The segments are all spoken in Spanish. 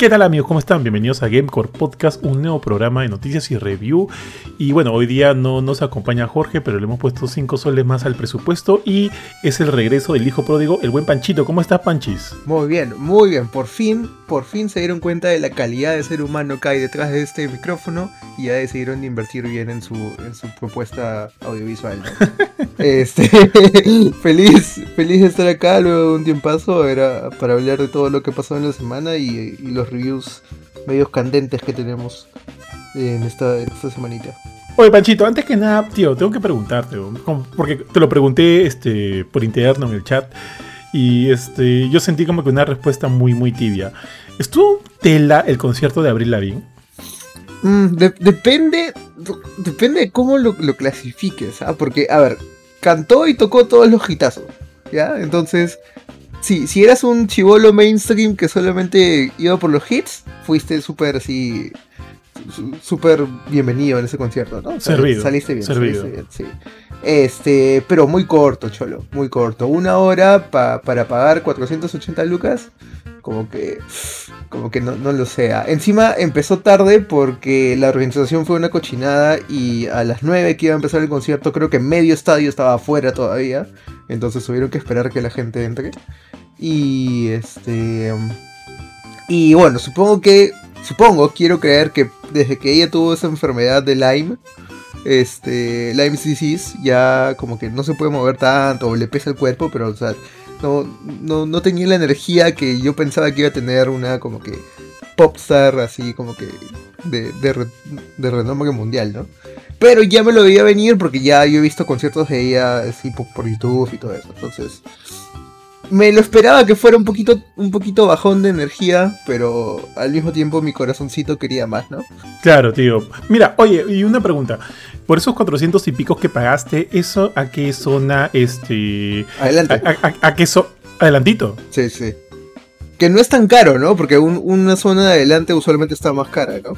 ¿Qué tal amigos? ¿Cómo están? Bienvenidos a Gamecore Podcast, un nuevo programa de noticias y review. Y bueno, hoy día no nos acompaña Jorge, pero le hemos puesto 5 soles más al presupuesto y es el regreso del hijo pródigo, el buen Panchito. ¿Cómo estás, Panchis? Muy bien, muy bien. Por fin, por fin se dieron cuenta de la calidad de ser humano que hay detrás de este micrófono y ya decidieron invertir bien en su, en su propuesta audiovisual. este, feliz, feliz de estar acá luego de un tiempazo era para hablar de todo lo que pasó en la semana y, y los reviews medios candentes que tenemos en esta, esta semanita. Oye, Panchito, antes que nada, tío, tengo que preguntarte, porque te lo pregunté este, por interno en el chat y este, yo sentí como que una respuesta muy, muy tibia. ¿Estuvo tela el concierto de Abril Lavigne? Mm, depende, depende de cómo lo, lo clasifiques, ¿ah? Porque, a ver, cantó y tocó todos los hitazos, ¿ya? Entonces, Sí, si eras un chivolo mainstream que solamente iba por los hits, fuiste súper así. súper bienvenido en ese concierto, ¿no? servido. Saliste bien, servido. Saliste bien, sí. Este, pero muy corto, cholo, muy corto. Una hora para pagar 480 lucas, como que, como que no, no, lo sea. Encima empezó tarde porque la organización fue una cochinada y a las 9 que iba a empezar el concierto, creo que medio estadio estaba afuera todavía. Entonces tuvieron que esperar que la gente entre. Y este. Y bueno, supongo que. Supongo, quiero creer que desde que ella tuvo esa enfermedad de Lyme, este, Lyme disease, ya como que no se puede mover tanto, o le pesa el cuerpo, pero o sea, no, no, tenía la energía que yo pensaba que iba a tener una como que popstar así como que de, de, de renombre mundial, ¿no? Pero ya me lo veía venir porque ya yo he visto conciertos de ella así por YouTube y todo eso. Entonces, me lo esperaba que fuera un poquito, un poquito bajón de energía, pero al mismo tiempo mi corazoncito quería más, ¿no? Claro, tío. Mira, oye, y una pregunta. Por esos 400 y picos que pagaste, ¿eso a qué zona, este... Adelante. ¿A, qué zona? Adelantito. Sí, sí. Que no es tan caro, ¿no? Porque una zona de adelante usualmente está más cara, ¿no?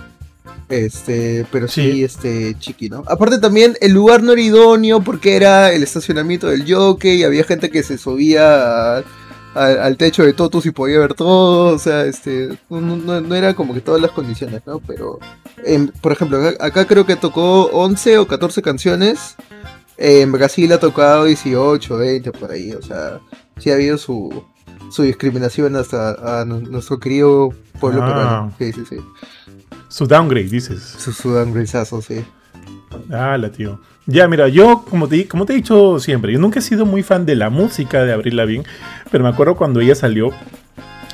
Este, pero sí, este, chiqui, ¿no? Aparte también el lugar no era idóneo porque era el estacionamiento del jockey y había gente que se subía al techo de Totus y podía ver todo, o sea, este, no, era como que todas las condiciones, ¿no? Pero, por ejemplo, acá, creo que tocó 11 o 14 canciones, en Brasil ha tocado 18, 20 por ahí, o sea, sí ha habido su, su discriminación hasta a nuestro querido pueblo ah. peruano. Sí, sí, sí. Su downgrade, dices. Su, su downgradeazo, sí. Ah, la tío. Ya, mira, yo, como te, como te he dicho siempre, yo nunca he sido muy fan de la música de Abril Lavigne, pero me acuerdo cuando ella salió,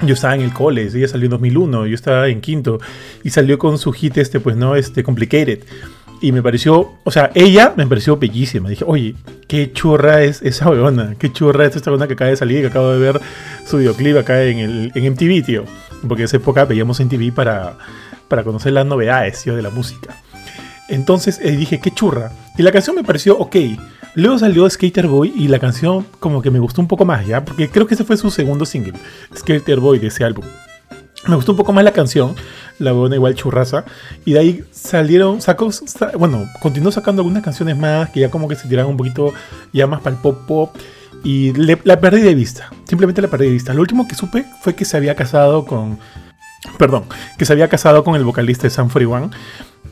yo estaba en el cole, ella salió en 2001, yo estaba en quinto, y salió con su hit este, pues no, este, Complicated. Y me pareció, o sea, ella me pareció bellísima. Dije, oye, qué churra es esa weona, qué churra es esta weona que acaba de salir, que acabo de ver su videoclip acá en, el, en MTV, tío. Porque en esa época veíamos MTV para para conocer las novedades de la música. Entonces eh, dije, qué churra. Y la canción me pareció ok. Luego salió Skater Boy y la canción como que me gustó un poco más, ¿ya? Porque creo que ese fue su segundo single, Skater Boy, de ese álbum. Me gustó un poco más la canción, la buena igual churraza. Y de ahí salieron, sacó, bueno, continuó sacando algunas canciones más que ya como que se tiraron un poquito ya más para el pop pop. Y la perdí de vista, simplemente la perdí de vista. Lo último que supe fue que se había casado con perdón, que se había casado con el vocalista de Sam 41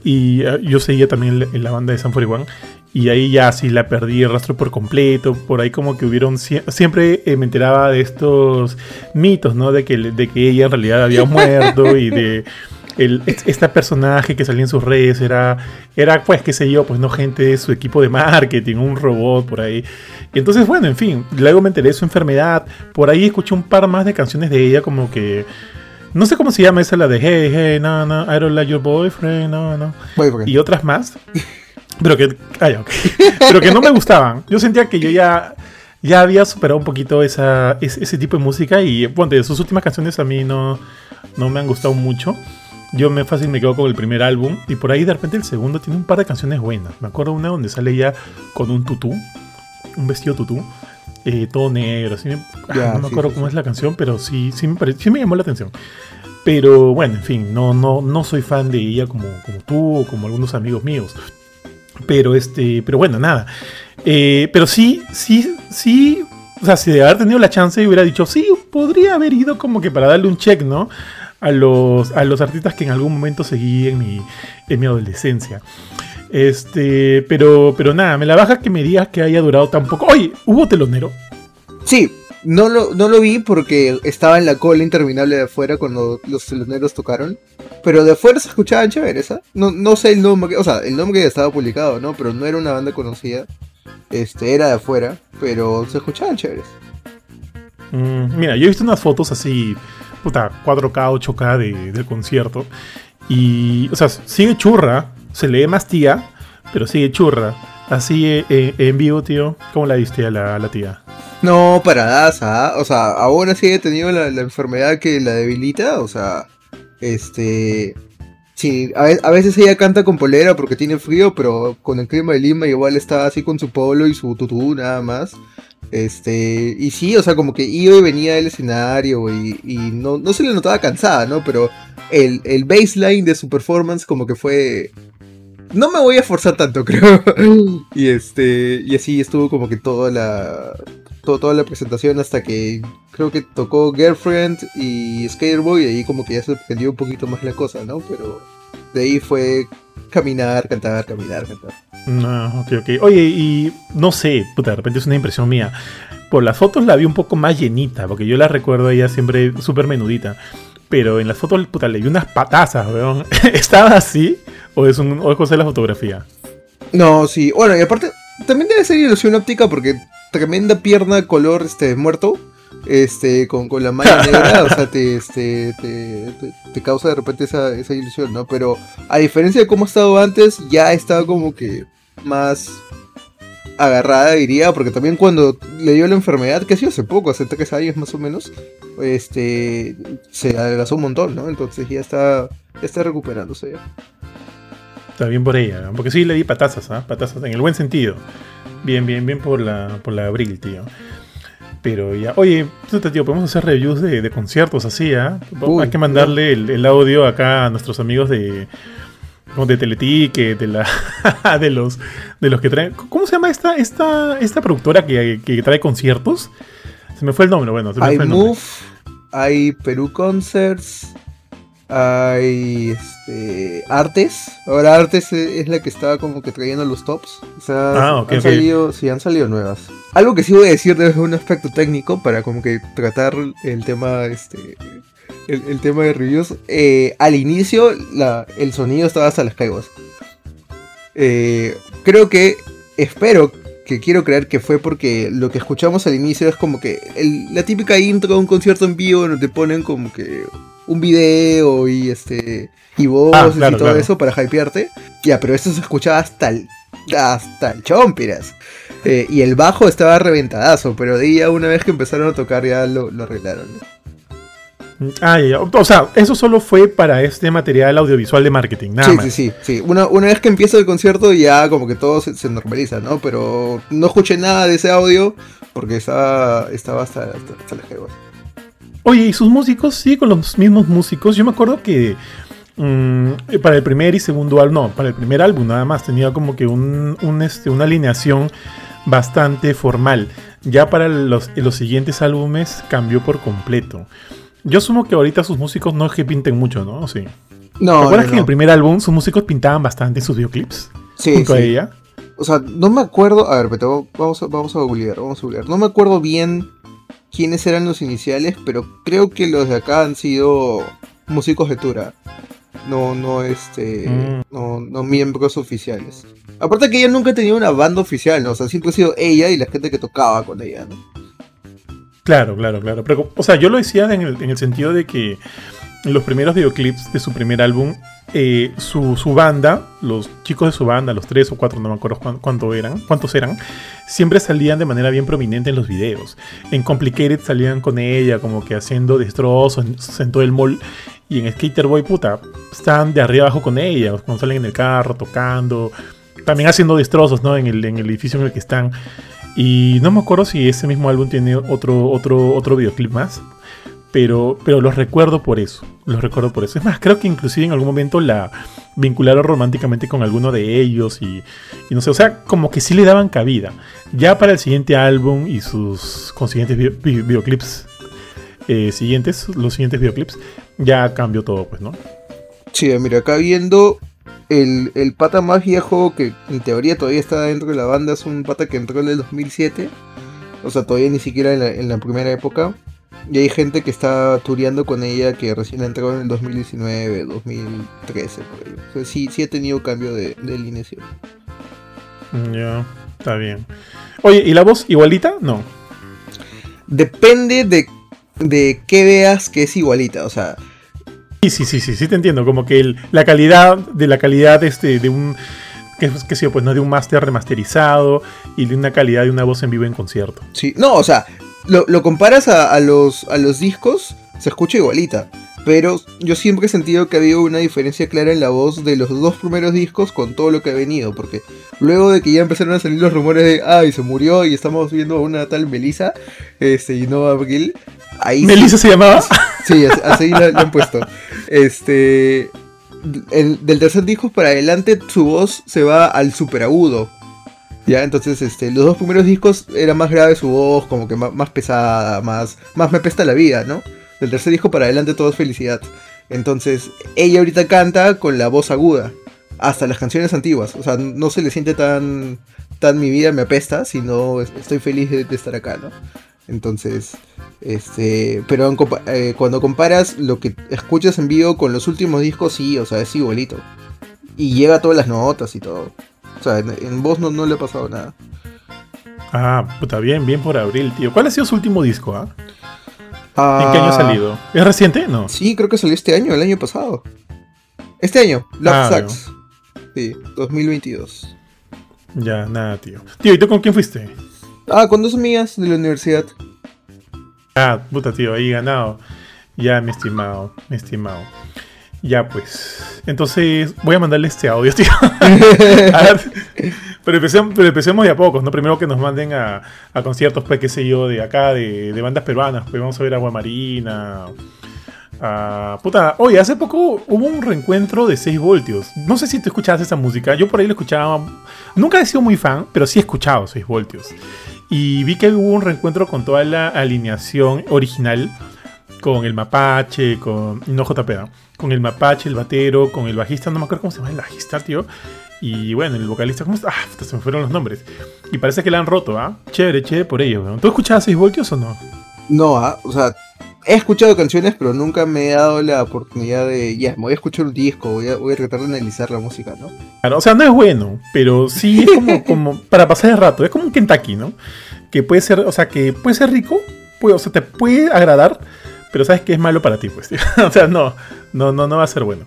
y eh, yo seguía también en la banda de Sam 41 y ahí ya sí la perdí el rastro por completo, por ahí como que hubieron, siempre eh, me enteraba de estos mitos, ¿no? De que, de que ella en realidad había muerto y de... este personaje que salía en sus redes era, era, pues, qué sé yo, pues no gente de su equipo de marketing, un robot por ahí. Y entonces, bueno, en fin, luego me enteré de su enfermedad. Por ahí escuché un par más de canciones de ella, como que no sé cómo se llama esa, la de Hey, hey, no, no, I don't like your boyfriend, no, no. Y otras más. Pero que, ay, pero que no me gustaban. Yo sentía que yo ya, ya había superado un poquito esa, ese, tipo de música y, bueno, de sus últimas canciones a mí no, no me han gustado mucho. Yo me fácil me quedo con el primer álbum y por ahí de repente el segundo tiene un par de canciones buenas. Me acuerdo una donde sale ya con un tutú, un vestido tutú, eh, todo negro. Ah, no me acuerdo cómo es la canción, pero sí, sí me, sí me llamó la atención. Pero bueno, en fin, no, no, no soy fan de ella como, como tú o como algunos amigos míos. Pero este, pero bueno, nada. Eh, pero sí, sí, sí. O sea, si de haber tenido la chance hubiera dicho, sí, podría haber ido como que para darle un check, ¿no? a los, a los artistas que en algún momento seguí en mi, en mi adolescencia. Este, pero, pero nada, me la baja que me digas que haya durado tan poco. Oye, ¿hubo telonero? Sí, no lo, no lo vi porque estaba en la cola interminable de afuera cuando los teloneros tocaron. Pero de afuera se escuchaban chéveres, ¿ah? No, no sé el nombre, o sea, el nombre que estaba publicado, ¿no? Pero no era una banda conocida. Este, era de afuera, pero se escuchaban chéveres. Mm, mira, yo he visto unas fotos así, puta, 4K, 8K de, del concierto. Y, o sea, sigue churra, se lee más tía, pero sigue churra. Así eh, eh, en vivo, tío, ¿cómo la viste a la, tía? No, para ¿ah? O sea, ahora sí he tenido la, enfermedad que la debilita. O sea, este. Sí, a, veces ella canta con polera porque tiene frío, pero con el clima de Lima igual está así con su polo y su tutú nada más. Este, y sí, o sea, como que iba y venía del escenario y, y no, no, se le notaba cansada, ¿no? Pero el baseline de su performance como que fue... No me voy a forzar tanto, creo. y este, y así estuvo como que toda la, todo, toda la presentación hasta que creo que tocó Girlfriend y Skaterboy y ahí como que ya se prendió un poquito más la cosa, ¿no? Pero de ahí fue caminar, cantar, caminar, cantar. No, ok, ok. Oye, y no sé, puta, de repente es una impresión mía. Por las fotos la vi un poco más llenita, porque yo la recuerdo ella siempre súper menudita. Pero en las fotos, puta, le vi unas patazas, weón. ¿Estaba así? ¿O es, un, o es cosa de la fotografía? No, sí. Bueno, y aparte, también debe ser ilusión óptica porque tremenda pierna color este muerto este, con, con la malla negra, o sea, te, este, te, te, causa de repente esa, esa ilusión, ¿no? Pero a diferencia de cómo ha estado antes, ya está como que más agarrada, diría, porque también cuando le dio la enfermedad, que ha sido hace poco, hace tres años más o menos, este, se adelgazó un montón, ¿no? Entonces ya está, está recuperándose ya. Está bien por ella, porque sí le di patazas, ¿ah? Patazas en el buen sentido. Bien, bien, bien por la, por la abril, tío. Pero ya, oye, tío, podemos hacer reviews de, de conciertos así, ¿ah? ¿eh? Hay que mandarle el, el, audio acá a nuestros amigos de, de Teleticket, de la de los de los que traen. ¿Cómo se llama esta esta esta productora que, que trae conciertos? Se me fue el nombre, bueno. Se me hay fue el Move, hay Perú Concerts, hay este, Artes. Ahora Artes es la que estaba como que trayendo los tops. O sea, ah, okay, han okay. sí, han salido nuevas. Algo que sí voy a decir desde un aspecto técnico para como que tratar el tema, este, el, el tema de reviews. Eh, al inicio la, el sonido estaba hasta las caiguas. Eh, creo que, espero que quiero creer que fue porque lo que escuchamos al inicio es como que el, la típica intro de un concierto en vivo donde te ponen como que un video y este y voces Ah, claro, y todo claro. eso para hypearte. Ya, pero eso se escuchaba hasta el hasta el chompiras. Eh, y el bajo estaba reventadazo, pero de ya una vez que empezaron a tocar ya lo, lo arreglaron. Ah, ya, ya. O sea, eso solo fue para este material audiovisual de marketing, nada sí, más. sí, sí, sí. Una, una vez que empieza el concierto ya como que todo se, se normaliza, ¿no? Pero no escuché nada de ese audio porque estaba, estaba hasta, hasta, hasta jeguas. Oye, ¿y sus músicos? Sí, con los mismos músicos. Yo me acuerdo que mm, para el primer y segundo álbum, no, para el primer álbum nada más tenía como que un, un, este, una alineación bastante formal. Ya para los, los siguientes álbumes cambió por completo. Yo asumo que ahorita sus músicos no es que pinten mucho, ¿no? Sí. No, ¿Te acuerdas no, que en el primer álbum sus músicos pintaban bastante en sus videoclips? Sí, junto a sí. ella. O sea, no me acuerdo. A ver, pero vamos a, vamos a googlear, vamos a googlear. No me acuerdo bien quiénes eran los iniciales, pero creo que los de acá han sido músicos de Tura. No, no, este. Mm. No, no miembros oficiales. Aparte que ella nunca tenía una banda oficial, ¿no? O sea, siempre ha sido ella y la gente que tocaba con ella, ¿no? Claro, claro, claro. Pero, o sea, yo lo decía en el, en el sentido de que los primeros videoclips de su primer álbum, eh, su, banda, los chicos de su banda, los tres o cuatro, no me acuerdo cuánto, eran, cuántos eran, siempre salían de manera bien prominente en los videos. En Complicated salían con ella, como que haciendo destrozos en, en todo el mall. Y en Skater Boy, puta, están de arriba abajo con ella, cuando salen en el carro, tocando, también haciendo destrozos, ¿no? En el, en el edificio en el que están. Y no me acuerdo si ese mismo álbum tiene otro, otro, otro videoclip más. Pero, pero los recuerdo por eso. Los recuerdo por eso. Es más, creo que inclusive en algún momento la vincularon románticamente con alguno de ellos. Y, y no sé, o sea, como que sí le daban cabida. Ya para el siguiente álbum y sus consiguientes vi vi videoclips. eh, siguientes, los siguientes videoclips, ya cambió todo, pues, ¿no? Sí, mira, acá viendo el, el pata más viejo que en teoría todavía está dentro de la banda es un pata que entró en el 2007. O sea, todavía ni siquiera en la primera época. Y hay gente que está tureando con ella que recién entró en el 2019, 2013. Por ahí. O sea, sí, sí ha tenido cambio de, de alineación. Ya, está bien. Oye, ¿y la voz igualita? No. Depende de, de qué veas que es igualita. O sea, Sí, sí, sí, sí, sí te entiendo. Como que el- la calidad de la calidad este, de un. Que, que pues no de un máster remasterizado y de una calidad de una voz en vivo en concierto. Sí, no, o sea, lo, lo comparas a, a los, a los discos, se escucha igualita. Pero yo siempre he sentido que ha habido una diferencia clara en la voz de los dos primeros discos con todo lo que ha venido. Porque luego de que ya empezaron a salir los rumores de, ay, se murió y estamos viendo a una tal Melissa, este, y no a Abril, ahí sí- ¿Melissa se llamaba? Sí, así, lo, lo han puesto. Este. el- del tercer disco para adelante, su voz se va al super agudo. Ya, entonces, este, los dos primeros discos era más grave su voz, como que más, más pesada, más, más me pesta la vida, ¿no? Del tercer disco para adelante todo es felicidad. Entonces, ella ahorita canta con la voz aguda. Hasta las canciones antiguas. O sea, no se le siente tan, tan mi vida me apesta, sino es- estoy feliz de, estar acá, ¿no? Entonces, este, pero eh, cuando comparas lo que escuchas en vivo con los últimos discos, sí, o sea, es igualito. Y llega todas las notas y todo. O sea, en, en voz no, no le ha pasado nada. Ah, puta, bien, bien por abril, tío. ¿Cuál ha sido su último disco, ah? ¿En qué año ha Ah, salido? ¿Es reciente? No. Sí, creo que salió este año, el año pasado. Este año, Love Ah, Sucks. Sí, 2022. Ya, nada, tío. Tío, ¿y tú con quién fuiste? Ah, con dos amigas de la universidad. Ah, puta, tío, ahí ganado. Ya, mi estimado, mi estimado. Ya, pues. Entonces, voy a mandarle este audio, tío. Pero, empecemos, pero empecemos de a pocos, ¿no? Primero que nos manden a, a conciertos, pues, qué sé yo, de acá, de, de bandas peruanas. Pues vamos a ver a Guamarina. A, puta, oye, hace poco hubo un reencuentro de 6 voltios. No sé si tú escuchabas esa música. Yo por ahí lo escuchaba. Nunca he sido muy fan, pero sí he escuchado 6 voltios. Y vi que hubo un reencuentro con toda la alineación original. Con el mapache, con. No JP, ¿no? Con el mapache, el batero, con el bajista, no me acuerdo cómo se llama el bajista, tío. Y bueno, el vocalista, ¿cómo está? Ah, se me fueron los nombres. Y parece que la han roto, ¿ah? Chévere, chévere por ello, weón. ¿Tú escuchabas 6 voltios o no? No, ah, o sea, he escuchado canciones, pero nunca me he dado la oportunidad de, ya, me voy a escuchar un disco, voy a, voy a tratar de analizar la música, ¿no? Claro, o sea, no es bueno, pero sí es como, como para pasar el rato. Es como un Kentucky, ¿no? Que puede ser, o sea, que puede ser rico, puede, o sea, te puede agradar, pero sabes que es malo para ti, pues, tío. O sea, no, no, no, no va a ser bueno.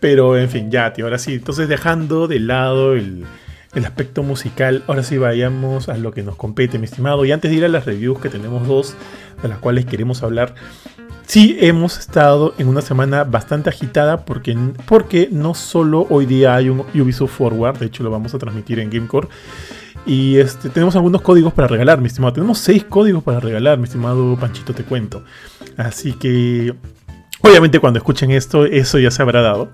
Pero, en fin, ya, tío, ahora sí. Entonces, dejando de lado el, el aspecto musical, ahora sí vayamos a lo que nos compete, mi estimado. Y antes de ir a las reviews, que tenemos dos, de las cuales queremos hablar, sí hemos estado en una semana bastante agitada porque, porque no solo hoy día hay un Ubisoft Forward, de hecho lo vamos a transmitir en Gamecore, y este, tenemos algunos códigos para regalar, mi estimado. Tenemos seis códigos para regalar, mi estimado Panchito, te cuento. Así que, obviamente, cuando escuchen esto, eso ya se habrá dado.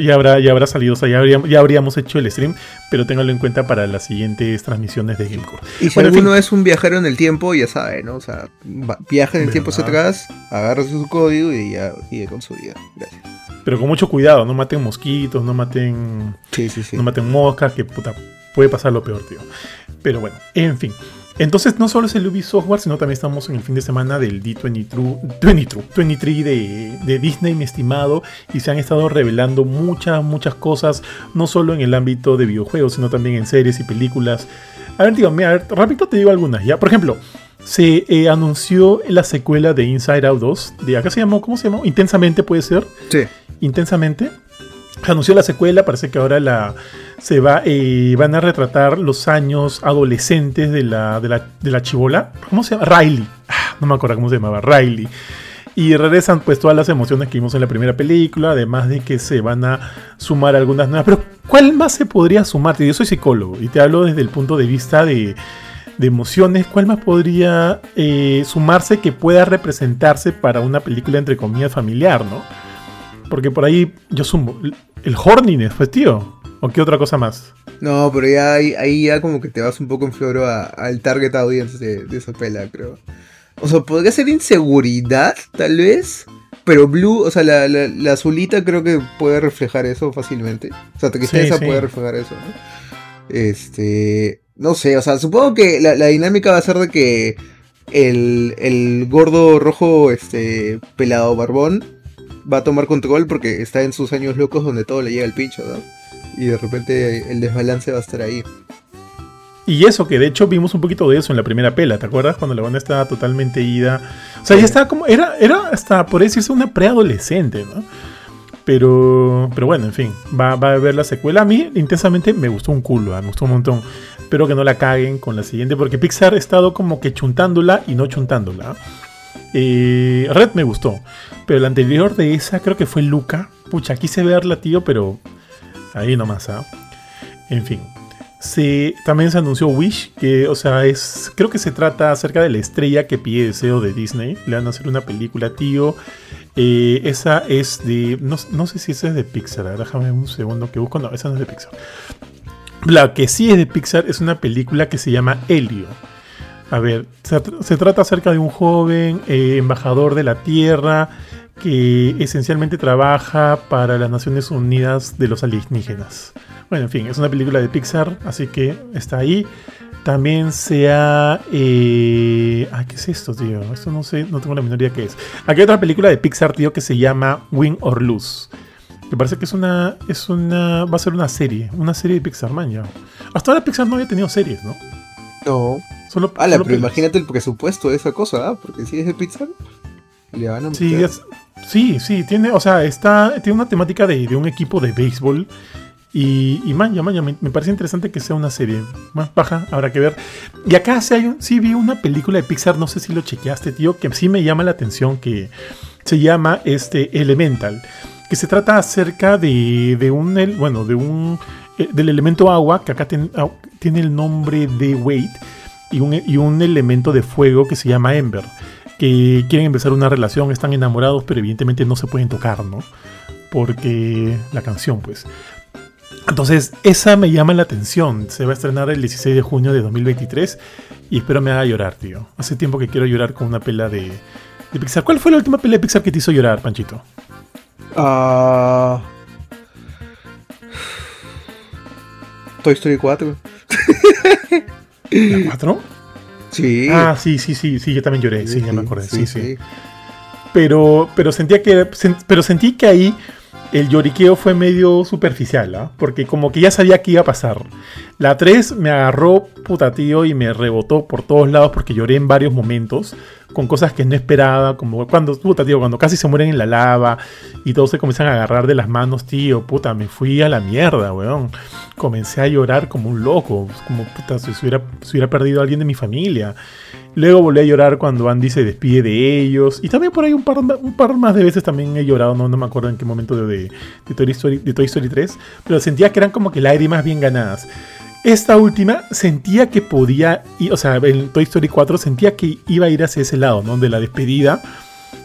Ya habrá, ya habrá salido, o sea, ya, habríamos, ya habríamos hecho el stream, pero ténganlo en cuenta para las siguientes transmisiones de Gamecore. Y si Bueno, en alguno fin. es un viajero en el tiempo, ya sabe, ¿no? O sea, viaja en el tiempo hacia atrás, agarra su código y ya sigue con su vida. Gracias. Pero con mucho cuidado, no maten mosquitos, no maten Sí, sí, sí. no maten moscas, que puta, puede pasar lo peor, tío. Pero bueno, en fin. Entonces, no solo es el Ubisoft Software, sino también estamos en el fin de semana del D23, 23, 23 de, de Disney, mi estimado, y se han estado revelando muchas, muchas cosas, no solo en el ámbito de videojuegos, sino también en series y películas. A ver, a ver, rápido te digo algunas, ¿ya? Por ejemplo, se eh, anunció la secuela de Inside Out 2, de acá se llamó, ¿cómo se llamó? Intensamente puede ser Sí. intensamente. Anunció la secuela, parece que ahora la se va, eh, van a retratar los años adolescentes de la, de la, de la chivola. ¿Cómo se llama? Riley. Ah, no me acuerdo cómo se llamaba. Riley. Y regresan pues todas las emociones que vimos en la primera película, además de que se van a sumar algunas nuevas. Pero ¿cuál más se podría sumar? Yo soy psicólogo y te hablo desde el punto de vista de, de emociones. ¿Cuál más podría eh, sumarse que pueda representarse para una película entre comillas familiar, no? Porque por ahí yo sumo. El horniness, pues tío. ¿O qué otra cosa más? No, pero ya ahí, ahí ya como que te vas un poco en floro al target audience de, de esa pela, creo. O sea, podría ser inseguridad, tal vez. Pero Blue, o sea, la, la, la azulita creo que puede reflejar eso fácilmente. O sea, tristeza Sí, sí. puede reflejar eso, ¿no? Este. No sé, o sea, supongo que la, la dinámica va a ser de que el, el gordo rojo, este, pelado barbón, va a tomar control porque está en sus años locos donde todo le llega al pincho, ¿no? Y de repente el desbalance va a estar ahí. Y eso, que de hecho vimos un poquito de eso en la primera pela, ¿te acuerdas? Cuando la banda estaba totalmente ida. O sea, ya estaba como. Era, era hasta, por decirse, una preadolescente, ¿no? Pero, pero bueno, en fin, va, va a ver la secuela. A mí, intensamente, me gustó un culo, ¿ah? me gustó un montón. Espero que no la caguen con la siguiente, porque Pixar ha estado como que chuntándola y no chuntándola. Eh, Red me gustó, pero la anterior de esa creo que fue Luca. Pucha, quise verla, tío, pero ahí nomás, ¿ah? En fin. Se, también se anunció Wish, que, o sea, es. Creo que se trata acerca de la estrella que pide deseo de Disney. Le van a hacer una película, tío. Eh, esa es de. No, no sé si esa es de Pixar. a ver, Déjame un segundo que busco. No, esa no es de Pixar. La que sí es de Pixar es una película que se llama Helio. A ver, se, tr- se trata acerca de un joven eh, embajador de la Tierra que esencialmente trabaja para las Naciones Unidas de los alienígenas. Bueno, en fin, es una película de Pixar, así que está ahí. También se ha... Eh... Ah, ¿qué es esto, tío? Esto no sé, no tengo la menor idea qué es. Aquí hay otra película de Pixar, tío, que se llama Win or Lose. Me parece que es una, es una... Va a ser una serie, una serie de Pixar, man, ya. Hasta ahora Pixar no había tenido series, ¿no? No. Solo, Ala, solo pero imagínate el presupuesto de esa cosa, ¿ah? Porque si es de Pixar, le van a Sí, meter. es- sí, sí, tiene, o sea, está, tiene una temática de, de un equipo de béisbol. Y, y man, ya, man, ya, me, me parece interesante que sea una serie. Más baja, habrá que ver. Y acá sí, hay un- sí vi una película de Pixar, no sé si lo chequeaste, tío, que sí me llama la atención, que se llama este, Elemental. Que se trata acerca de, de un, bueno, de un, eh, del elemento agua, que acá ten- tiene el nombre de Wade, y un, y un elemento de fuego que se llama Ember que quieren empezar una relación, están enamorados, pero evidentemente no se pueden tocar, ¿no? Porque la canción, pues. Entonces, esa me llama la atención. Se va a estrenar el 16 de junio de 2023 y espero me haga llorar, tío. Hace tiempo que quiero llorar con una pela de, de Pixar. ¿Cuál fue la última pela de Pixar que te hizo llorar, Panchito? Ah. Toy Story 4. ¿La 4? Sí. Ah, sí, sí, sí, sí, yo también lloré, sí, ya me acordé, sí, sí. sí. Pero, pero sentía que. Pero sentí que ahí el lloriqueo fue medio superficial, ¿ah? Porque como que ya sabía que iba a pasar. La 3 me agarró puta tío y me rebotó por todos lados porque lloré en varios momentos. Con cosas que no esperaba. Como cuando, puta tío, cuando casi se mueren en la lava. Y todos se comienzan a agarrar de las manos, tío. Puta, me fui a la mierda, weón. Comencé a llorar como un loco. Como puta, si se hubiera, perdido a alguien de mi familia. Luego volví a llorar cuando Andy se despide de ellos. Y también por ahí un par, un par más de veces también he llorado. No, no me acuerdo en qué momento de, de, de Toy Story, de Toy Story 3. Pero sentía que eran como que lágrimas bien ganadas. Esta última sentía que podía, ir, o sea, en Toy Story 4 sentía que iba a ir hacia ese lado, ¿no? De la despedida.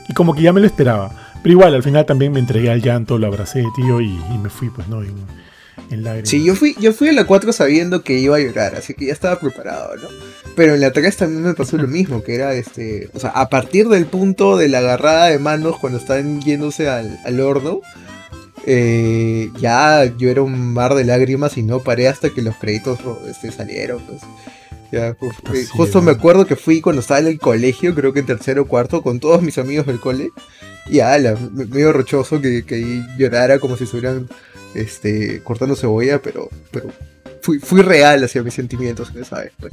Y como que ya me lo esperaba. Pero igual, al final también me entregué al llanto, lo abracé, tío, y, y me fui, pues, ¿no? En, lágrimas. Sí, yo fui, yo fui a la 4 sabiendo que iba a llorar, así que ya estaba preparado, ¿no? Pero en la 3 también me pasó lo mismo, que era este. O sea, a partir del punto de la agarrada de manos cuando están yéndose al, al horno, eh, ya yo era un mar de lágrimas y no paré hasta que los créditos este, salieron, pues. Ya, eh, sí, justo me acuerdo que fui cuando estaba en el colegio, creo que en tercero o cuarto, con todos mis amigos del cole. Y ala, me- medio rochoso que, que ahí llorara como si estuvieran este, cortando cebolla, pero, pero fui, fui real hacia mis sentimientos en esa vez. pues.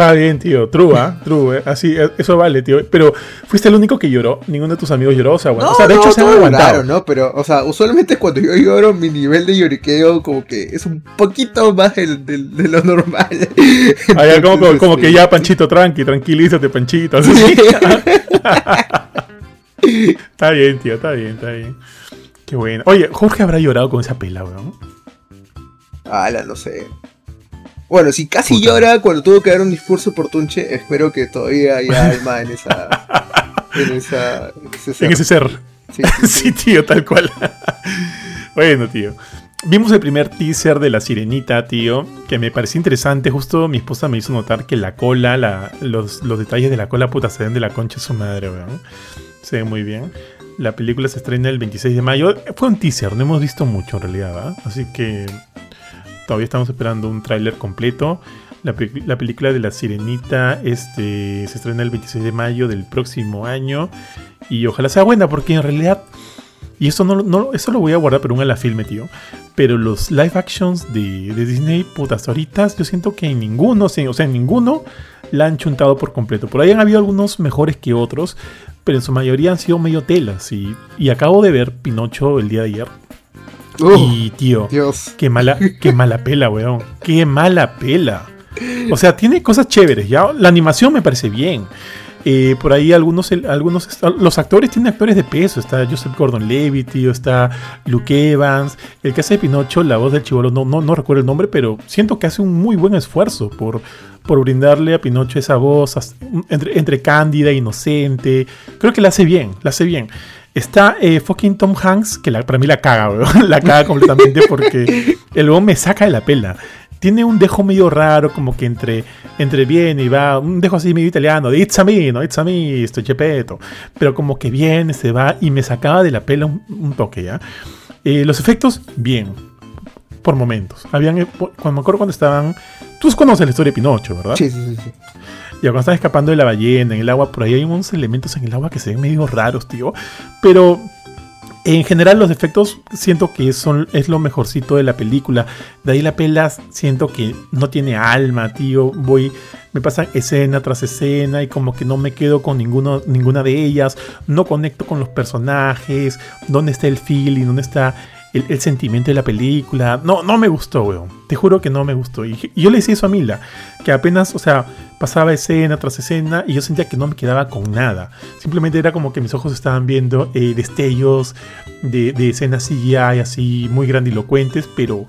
Está bien, tío. True, ¿ah? True, ¿eh? Así, eh, eso vale, tío. Pero fuiste el único que lloró. Ninguno de tus amigos lloró. O sea, bueno, o sea de hecho se han aguantado. lloraron, ¿no? Pero, o sea, usualmente cuando yo lloro, mi nivel de lloriqueo como que es un poquito más del- del- de lo normal. Ah, ya, como, como, Entonces, como que ya, Panchito, tranqui, tranquilízate, Panchito. así. está bien, tío, está bien, está bien. Qué bueno. Oye, Jorge habrá llorado con esa pela, weón. Ala, no sé. Bueno, si casi Puta. llora cuando tuvo que dar un discurso por Tunche, espero que todavía haya alma en esa. En esa. en ese ser. En ese ser. Sí, sí, sí. sí, tío, tal cual. bueno, tío. vimos el primer teaser de la sirenita, tío, que me pareció interesante. Justo mi esposa me hizo notar que la cola, la, los, los, detalles de la cola, puta, se ven de la concha de su madre, weón. Se ve muy bien. La película se estrena el 26 de mayo. Fue un teaser, no hemos visto mucho en realidad, ¿verdad? Así que todavía estamos esperando un tráiler completo. La, la, película de la sirenita este, se estrena el 26 de mayo del próximo año. Y ojalá sea buena, porque en realidad y eso no, eso lo voy a guardar pero un la filme, tío. Pero los live actions de, de Disney, putas, ahorita yo siento que en ninguno, o sea, en ninguno la han chuntado por completo. Por ahí han habido algunos mejores que otros, pero en su mayoría han sido medio telas. Y, y acabo de ver Pinocho el día de ayer. Y tío, Dios. qué mala, qué mala pela, weón. Qué mala pela. O sea, tiene cosas chéveres, ¿ya? La animación me parece bien. Eh, por ahí algunos, algunos, los actores tienen actores de peso. Está Joseph Gordon-Levitt, está Luke Evans. El que hace de Pinocho, la voz del chivolo, no, no, no recuerdo el nombre, pero siento que hace un muy buen esfuerzo por, por brindarle a Pinocho esa voz entre, entre cándida e inocente. Creo que la hace bien, la hace bien. Está eh, fucking Tom Hanks, que la, para mí la caga. La caga completamente porque el weón me saca de la pela tiene un dejo medio raro, como que entre, entre bien y va, un dejo así medio italiano, de it's a me, no, it's a me, estoy chepeto. Pero como que viene, se va y me sacaba de la pela un, toque, ¿ya? Eh, los efectos, bien, por momentos. Habían, eh, cuando me acuerdo cuando estaban. Tú conoces la historia de Pinocho, ¿verdad? Sí, sí, sí. Y cuando están escapando de la ballena, en el agua, por ahí hay unos elementos en el agua que se ven medio raros, tío. Pero en general los efectos siento que son, es lo mejorcito de la película. De ahí la pela siento que no tiene alma, tío. Voy, me pasan escena tras escena y como que no me quedo con ninguno, ninguna de ellas. No conecto con los personajes. ¿Dónde está el feeling? ¿Dónde está el, sentimiento de la película. No, no me gustó, weón. Te juro que no me gustó. Y, yo le decía eso a Mila, que apenas, o sea, pasaba escena tras escena y yo sentía que no me quedaba con nada. Simplemente era como que mis ojos estaban viendo eh, destellos de, de escenas CGI así muy grandilocuentes, pero,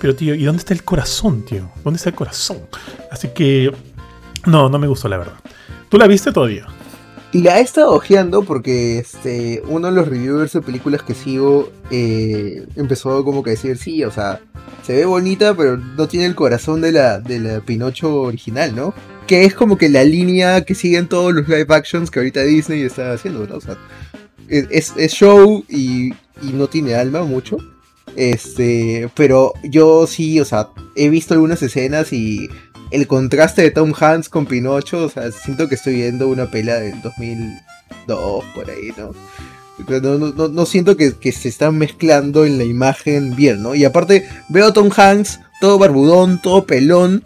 pero tío, ¿y dónde está el corazón, tío? ¿Dónde está el corazón? Así que, no, no me gustó la verdad. ¿Tú la viste todavía? Y la he estado ojeando porque este, uno de los reviewers de películas que sigo eh, empezó como que a decir, sí, o sea, se ve bonita, pero no tiene el corazón de la, de Pinocho original, ¿no? Que es como que la línea que siguen todos los live actions que ahorita Disney está haciendo, ¿no? O sea, es, es show y, y no tiene alma mucho. Este, pero yo sí, o sea, he visto algunas escenas y el contraste de Tom Hanks con Pinocho, o sea, siento que estoy viendo una pela del 2002 por ahí, ¿no? No, no, siento que, se están mezclando en la imagen bien, ¿no? Y aparte, veo a Tom Hanks todo barbudón, todo pelón,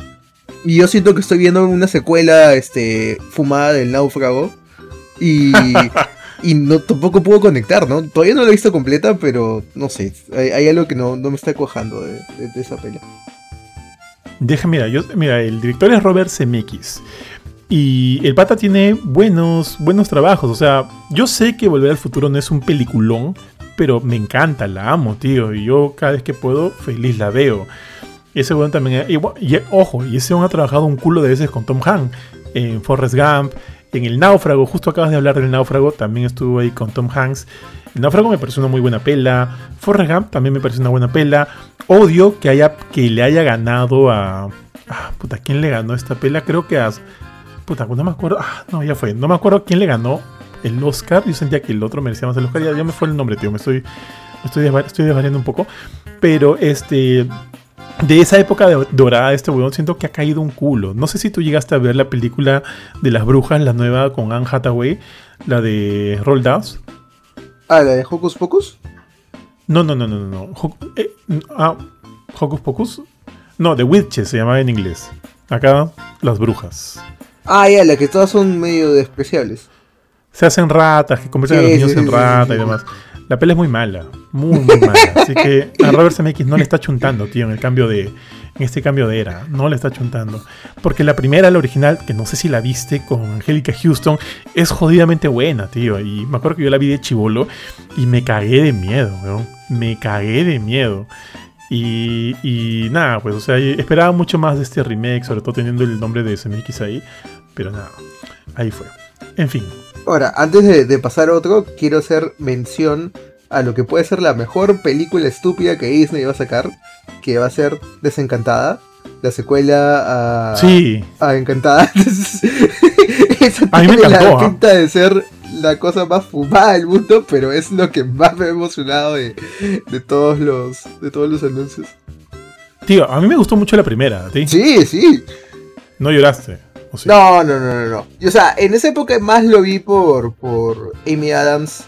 y yo siento que estoy viendo una secuela este, fumada del náufrago, y, y no, tampoco puedo conectar, ¿no? Todavía no la he visto completa, pero no sé, hay, algo que no, me está cuajando de, de esa pela. Deja, mira, yo, mira, el director es Robert Zemeckis. Y el pata tiene buenos, buenos trabajos. O sea, yo sé que Volver al Futuro no es un peliculón, pero me encanta, la amo, tío. Y yo cada vez que puedo, feliz la veo. Ese weón también. Y, ojo, y ese weón ha trabajado un culo de veces con Tom Hanks. En Forrest Gump, en El Náufrago. Justo acabas de hablar del Náufrago. También estuvo ahí con Tom Hanks. El Náufrago me parece una muy buena pela. Forrest Gump también me parece una buena pela. Odio que, haya, que le haya ganado a. Ah, puta, ¿quién le ganó esta pela? Creo que a. Puta, no me acuerdo. Ah, no, ya fue. No me acuerdo quién le ganó el Oscar. Yo sentía que el otro merecía más el Oscar. Ya, me fue el nombre, tío. Me estoy. Estoy, estoy desvariando un poco. Pero este. De esa época dorada de este weón, siento que ha caído un culo. No sé si tú llegaste a ver la película de las brujas, la nueva con Anne Hathaway, la de Roll Downs. Ah, la de Hocus Pocus. No, no, no, no, no. Eh, ah, Hocus Pocus. No, The Witches se llamaba en inglés. Acá, las brujas. Ah, ya, la que todas son medio despreciables. Se hacen ratas, que convierten a los niños en ratas y demás. La pela es muy mala, muy, muy mala. Así que a Robert Zemeckis no le está chuntando, tío, en el cambio de, en este cambio de era. No le está chuntando. Porque la primera, la original, que no sé si la viste con Angélica Houston, es jodidamente buena, tío. Y me acuerdo que yo la vi de chivolo y me cagué de miedo, weón. Me cagué de miedo. Y, y, nada, pues, o sea, esperaba mucho más de este remake, sobre todo teniendo el nombre de SMX ahí. Pero nada, ahí fue. En fin. Ahora, antes de, de pasar a otro, quiero hacer mención a lo que puede ser la mejor película estúpida que Disney va a sacar, que va a ser Desencantada, la secuela a, Sí, a Encantada. Esa A mí me la ¿ah? pinta de ser la cosa más fumada del mundo, pero es lo que más me ha emocionado de, de todos los de todos los anuncios. tío, a mí me gustó mucho la primera, ¿a ti? Sí, sí. ¿No lloraste? No, no, no, no, no. Y, o sea, en esa época más lo vi por, por Amy Adams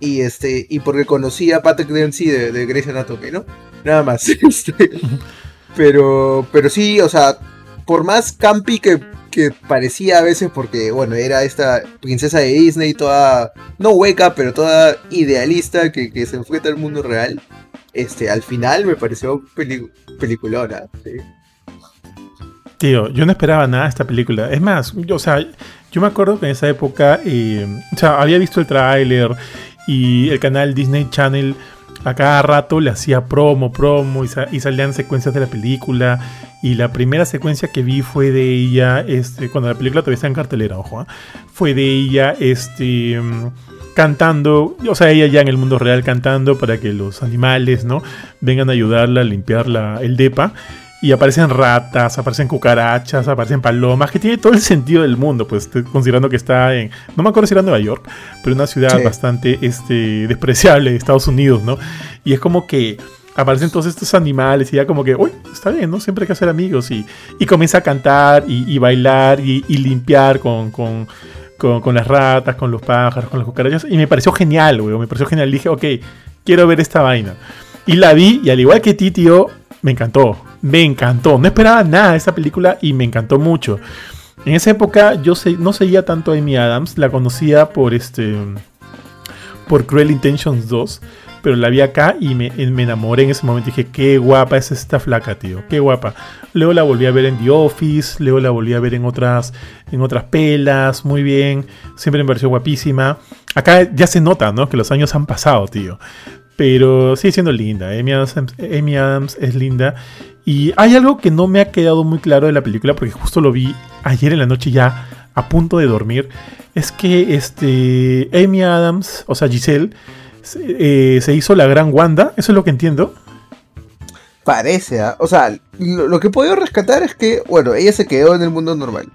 y este y porque conocí a Patrick Dempsey de, de Grey's Anatomy, ¿no? Nada más. Este, pero, pero sí, o sea, por más campi que, que parecía a veces, porque bueno, era esta princesa de Disney toda, no hueca, pero toda idealista que, que se enfrenta al mundo real. Este, al final me pareció peli peliculona. sí. Tío, yo no esperaba nada de esta película. Es más, yo, o sea, yo me acuerdo que en esa época, o sea, había visto el tráiler y el canal Disney Channel a cada rato le hacía promo, promo y salían secuencias de la película. Y la primera secuencia que vi fue de ella, este, cuando la película todavía está en cartelera, ojo, ¿ah? fue de ella, este, mm, cantando, o sea, ella ya en el mundo real cantando para que los animales, ¿no? Vengan a ayudarla a limpiar la, el depa. Y aparecen ratas, aparecen cucarachas, aparecen palomas, que tiene todo el sentido del mundo, pues considerando que está en, no me acuerdo si era Nueva York, pero una ciudad Sí. bastante este, despreciable de Estados Unidos, ¿no? Y es como que aparecen todos estos animales y ya como que, uy, está bien, ¿no? Siempre hay que hacer amigos y, y comienza a cantar y, y bailar y, y limpiar con, con, con- con las ratas, con los pájaros, con las cucarachas. Y me pareció genial, güey, me pareció genial. Dije, ok, quiero ver esta vaina. Y la vi y al igual que ti, tío, me encantó. Me encantó. No esperaba nada de esta película y me encantó mucho. En esa época yo no seguía tanto a Amy Adams, la conocía por este por Cruel Intentions 2, pero la vi acá y me, me enamoré en ese momento. Dije, qué guapa es esta flaca, tío, qué guapa. Luego la volví a ver en The Office, luego la volví a ver en otras, en otras pelas, muy bien. Siempre me pareció guapísima. Acá ya se nota, ¿no? Que los años han pasado, tío. Pero sigue siendo linda. Amy Adams, Amy Adams es linda. Y hay algo que no me ha quedado muy claro de la película, porque justo lo vi ayer en la noche ya a punto de dormir. Es que este Amy Adams, o sea Giselle, se, eh, se hizo la gran Wanda. Eso es lo que entiendo. Parece, ¿ah? o sea, lo, lo que he podido rescatar es que, bueno, ella se quedó en el mundo normal.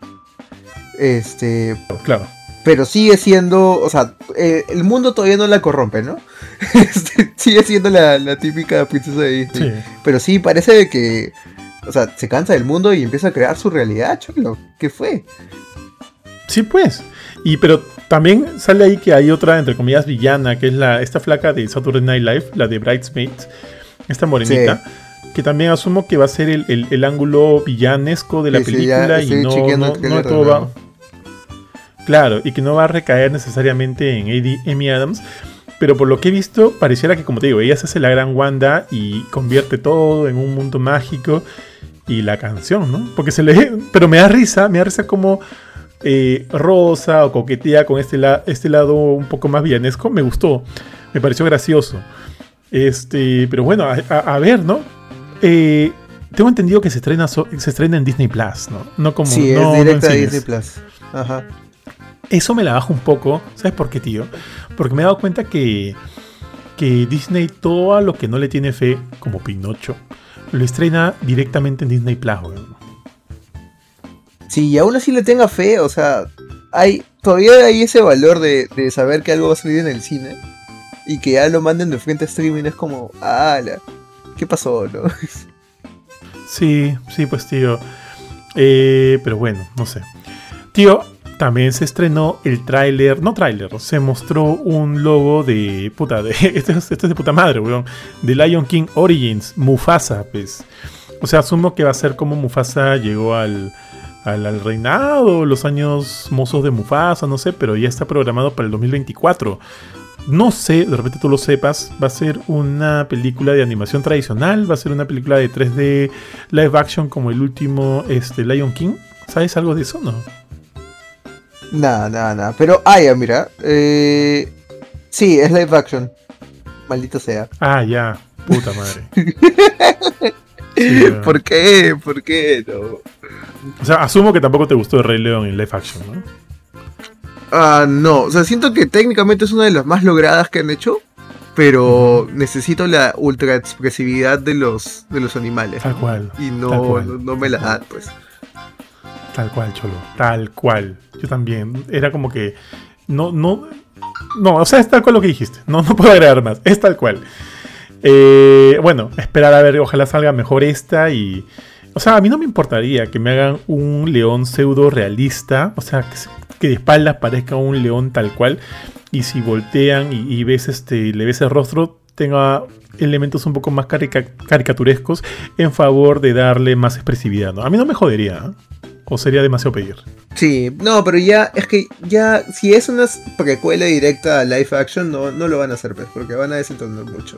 Este, Claro. Pero sigue siendo, o sea, eh, el mundo todavía no la corrompe, ¿no? Este, sigue siendo la, la típica princesa de Disney. Sí. Pero sí, parece que, o sea, se cansa del mundo y empieza a crear su realidad, cholo. ¿Qué fue? Sí, pues. Y pero también sale ahí que hay otra, entre comillas, villana, que es la, esta flaca de Saturday Night Live, la de Bridesmaids, esta morenita, que también asumo que va a ser el, el- el ángulo villanesco de la Sí, sí, ya película y no, no, no todo va. Claro, y que no va a recaer necesariamente en AD Amy Adams. Pero por lo que he visto, pareciera que, como te digo, ella se hace la gran Wanda y convierte todo en un mundo mágico. Y la canción, ¿no? Porque se le. Pero me da risa, me da risa como eh, rosa o coquetea con este, la- este lado un poco más villanesco. Me gustó, me pareció gracioso. Este, pero bueno, a, a- a ver, ¿no? Eh, tengo entendido que se estrena, so- se estrena en Disney Plus, ¿no? No como. Sí, no- no es directa a cines. Disney Plus. Ajá. Eso me la bajo un poco. ¿Sabes por qué, tío? Porque me he dado cuenta que, que Disney, todo a lo que no le tiene fe, como Pinocho, lo estrena directamente en Disney Plus, weón. Sí, y aún así le tenga fe, o sea, hay todavía hay ese valor de, de saber que algo va a salir en el cine y que ya lo manden de frente a streaming es como, ala, ¿qué pasó, no? Sí, sí, pues, tío. Eh, pero bueno, no sé. Tío, también se estrenó el tráiler, no tráiler, se mostró un logo de puta, de, este, es, este es de puta madre, weón, de Lion King Origins, Mufasa, pues. O sea, asumo que va a ser como Mufasa llegó al, al, al reinado, los años mozos de Mufasa, no sé, pero ya está programado para el 2024. No sé, de repente tú lo sepas, va a ser una película de animación tradicional, va a ser una película de 3D live action como el último este, Lion King. ¿Sabes algo de eso, no? Nada, nada, nada. Pero, ah, ya, mira. Eh, sí, es live action. Maldito sea. Ah, ya, puta madre. Sí. ¿Por qué? ¿Por qué? No. o sea, asumo que tampoco te gustó el Rey León en live action, ¿no? Ah, no. O sea, siento que técnicamente es una de las más logradas que han hecho. pero necesito la ultra expresividad de los, de los animales. Tal cual. Y no, tal cual. no, no me la dan, pues. Tal cual, Cholo. Tal cual. Yo también. Era como que. No, no. No, o sea, es tal cual lo que dijiste. No, no puedo agregar más. Es tal cual. Eh, bueno, esperar a ver, ojalá salga mejor esta y. O sea, a mí no me importaría que me hagan un león pseudo realista. O sea, que, de espaldas parezca un león tal cual. Y si voltean y, ves este. le ves el rostro, tenga elementos un poco más carica- caricaturescos en favor de darle más expresividad. ¿no? A mí no me jodería. ¿eh? O sería demasiado pedir. Sí, no, pero ya, es que ya, si es una precuela directa a live action, no, no lo van a hacer, pues, porque van a desentonar mucho.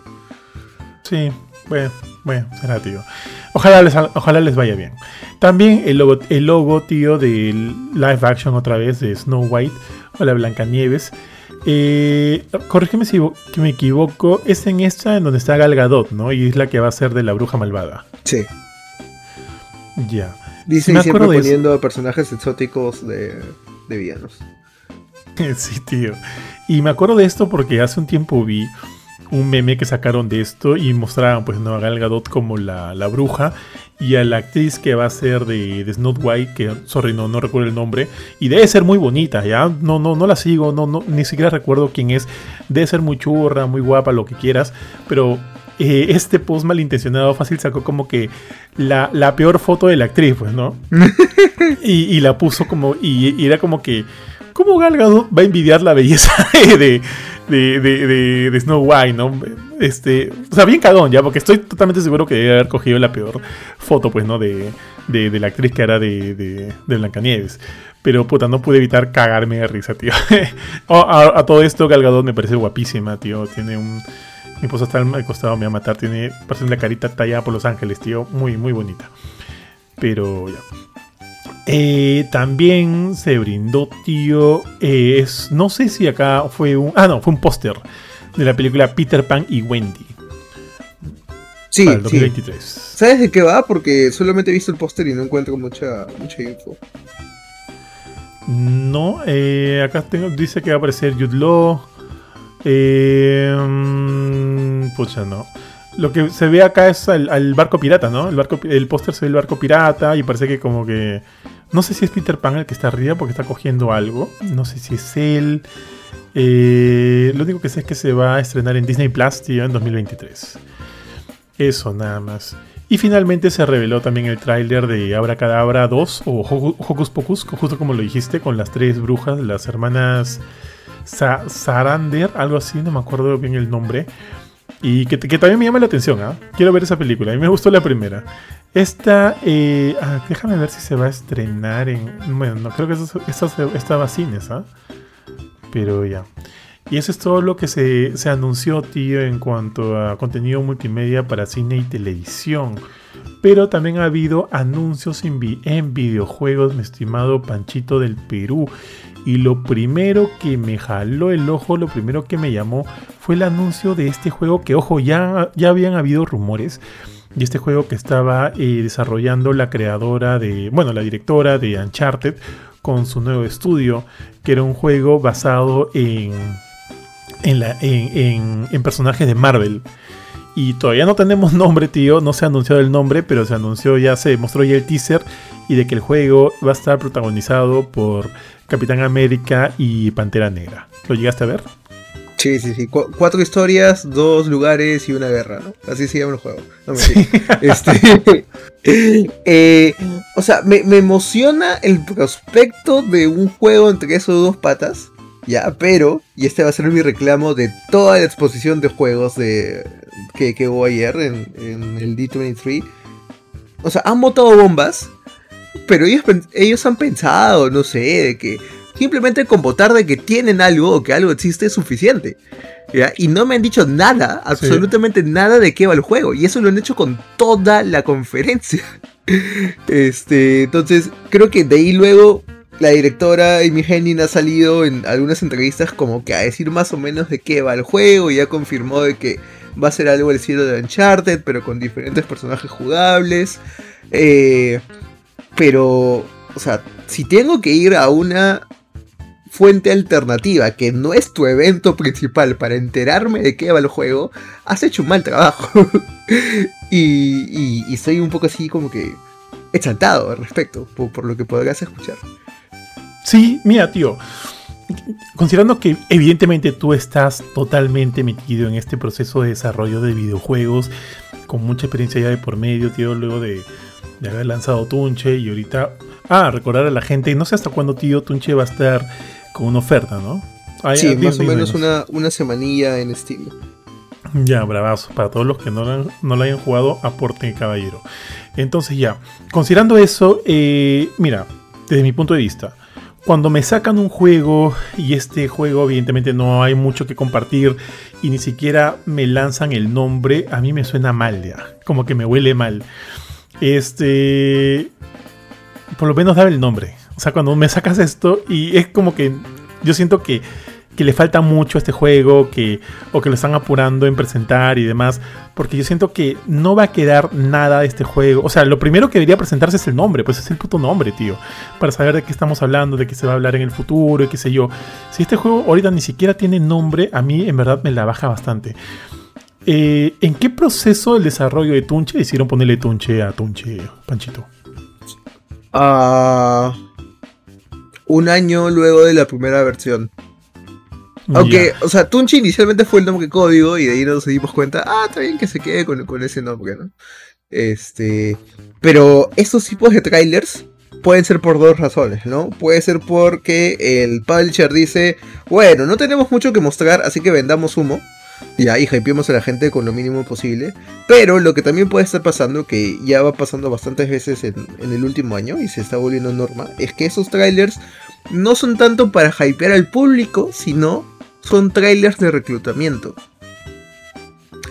Sí, bueno, bueno, será, tío. Ojalá les, ojalá les vaya bien. También el logo, el logo, tío, del live action otra vez de Snow White o la Blancanieves. Eh, corrígeme si que me equivoco, es en esta en donde está Gal Gadot, ¿no? Y es la que va a ser de la bruja malvada. Sí. Ya. Dice Me siempre eso. poniendo personajes exóticos de, de villanos. Sí, tío. Y me acuerdo de esto porque hace un tiempo vi un meme que sacaron de esto y mostraban pues ¿no? a Gal Gadot como la, la bruja y a la actriz que va a ser de, de Snow White, que sorry, no, no recuerdo el nombre, y debe ser muy bonita, ya, no, no, no la sigo, no, no, ni siquiera recuerdo quién es, debe ser muy churra, muy guapa, lo que quieras, pero eh, este post malintencionado fácil sacó como que la, la peor foto de la actriz, pues, ¿no? y, y la puso como, y, y era como que, ¿cómo Gal Gadot va a envidiar la belleza de, de, de, de- Snow White, ¿no? Este, o sea, bien cagón ya, porque estoy totalmente seguro que debe haber cogido la peor foto, pues, ¿no? De, de, la actriz que era de, de, Blancanieves. Pero, puta, no pude evitar cagarme de risa, tío. Oh, a, a todo esto, Gal Gadot me parece guapísima, tío. Tiene un... Mi esposa está al costado, me va a matar. Tiene, parece una carita tallada por Los Ángeles, tío. Muy, muy bonita. Pero, ya. Eh, también se brindó, tío. eh, es, no sé si acá fue un. Ah, no, fue un póster de la película Peter Pan y Wendy. Sí, para el sí. 2023. ¿Sabes de qué va? Porque solamente he visto el póster y no encuentro mucha, mucha info. No, eh, acá tengo, dice que va a aparecer Jude Law. Eh, mm, pucha, no. Lo que se ve acá es al, barco pirata, ¿no? El, barco, el póster se ve el barco pirata y parece que como que... No sé si es Peter Pan el que está arriba porque está cogiendo algo. No sé si es él. Eh, lo único que sé es que se va a estrenar en Disney Plus, tío, en 2023. Eso, nada más. Y finalmente se reveló también el tráiler de Abracadabra 2 o Hocu- Hocus Pocus, justo como lo dijiste, con las tres brujas, las hermanas Sa- Sarander, algo así, no me acuerdo bien el nombre. Y que, también me llama la atención, ¿ah? Quiero ver esa película. A mí me gustó la primera. Esta, eh, ah, déjame ver si se va a estrenar en. Bueno, no creo que esta, esta, esta cines, ¿ah? Pero ya. Y eso es todo lo que se, se anunció, tío, en cuanto a contenido multimedia para cine y televisión. Pero también ha habido anuncios en, en videojuegos, mi estimado Panchito del Perú. Y lo primero que me jaló el ojo, lo primero que me llamó, fue el anuncio de este juego que, ojo, ya, ya habían habido rumores. Y este juego que estaba eh, desarrollando la creadora de, bueno, la directora de Uncharted con su nuevo estudio, que era un juego basado en, en, personajes de Marvel. Y todavía no tenemos nombre, tío. No se ha anunciado el nombre, pero se anunció ya, se mostró ya el teaser. Y de que el juego va a estar protagonizado por Capitán América y Pantera Negra. ¿Lo llegaste a ver? Sí, sí, sí. Cu- cuatro historias, dos lugares y una guerra, ¿no? Así se llama el juego. No, este, eh, o sea, me, me emociona el prospecto de un juego entre esos dos patas. Ya, pero, y este va a ser mi reclamo de toda la exposición de juegos de, que, que hubo ayer en, en el D23. O sea, han botado bombas, pero ellos, ellos han pensado, no sé, de que simplemente con votar de que tienen algo o que algo existe es suficiente. ¿ya? Y no me han dicho nada, absolutamente nada de qué va el juego. Y eso lo han hecho con toda la conferencia. Este, entonces, creo que de ahí luego la directora Amy Henning ha salido en algunas entrevistas como que a decir más o menos de qué va el juego y ya confirmó de que va a ser algo del estilo de Uncharted, pero con diferentes personajes jugables. Eh, pero, o sea, si tengo que ir a una fuente alternativa, que no es tu evento principal para enterarme de qué va el juego, has hecho un mal trabajo. y, y, soy un poco así como que exaltado al respecto, por, lo que podrás escuchar. Sí, mira, tío. Considerando que evidentemente tú estás totalmente metido en este proceso de desarrollo de videojuegos, con mucha experiencia ya de por medio, tío, luego de, de haber lanzado Tunche y ahorita... Ah, recordar a la gente, no sé hasta cuándo, tío, Tunche va a estar con una oferta, ¿no? sí, más o menos una, una semanilla en estilo. Ya, bravazo. Para todos los que no lo, no hayan jugado, aporte caballero. Entonces ya, considerando eso, eh, mira, desde mi punto de vista, cuando me sacan un juego y este juego evidentemente no hay mucho que compartir y ni siquiera me lanzan el nombre, a mí me suena mal ya, como que me huele mal. Este, por lo menos dame el nombre. O sea, cuando me sacas esto y es como que yo siento que, que le falta mucho a este juego, que, o que lo están apurando en presentar y demás, porque yo siento que no va a quedar nada de este juego. O sea, lo primero que debería presentarse es el nombre, pues es el puto nombre, tío, para saber de qué estamos hablando, de qué se va a hablar en el futuro y qué sé yo. Si este juego ahorita ni siquiera tiene nombre, a mí en verdad me la baja bastante. Eh, ¿En qué proceso del desarrollo de Tunche hicieron ponerle Tunche a Tunche, Panchito? Ah un año luego de la primera versión. Aunque, o sea, Tunchi inicialmente fue el nombre código y de ahí nos dimos cuenta, ah, está bien que se quede con, ese nombre, ¿no? Este, pero estos tipos de trailers pueden ser por dos razones, ¿no? Puede ser porque el publisher dice, bueno, no tenemos mucho que mostrar, así que vendamos humo. Y ahí hypeemos a la gente con lo mínimo posible. Pero lo que también puede estar pasando, que ya va pasando bastantes veces en, el último año y se está volviendo norma, es que esos trailers no son tanto para hypear al público, sino son trailers de reclutamiento.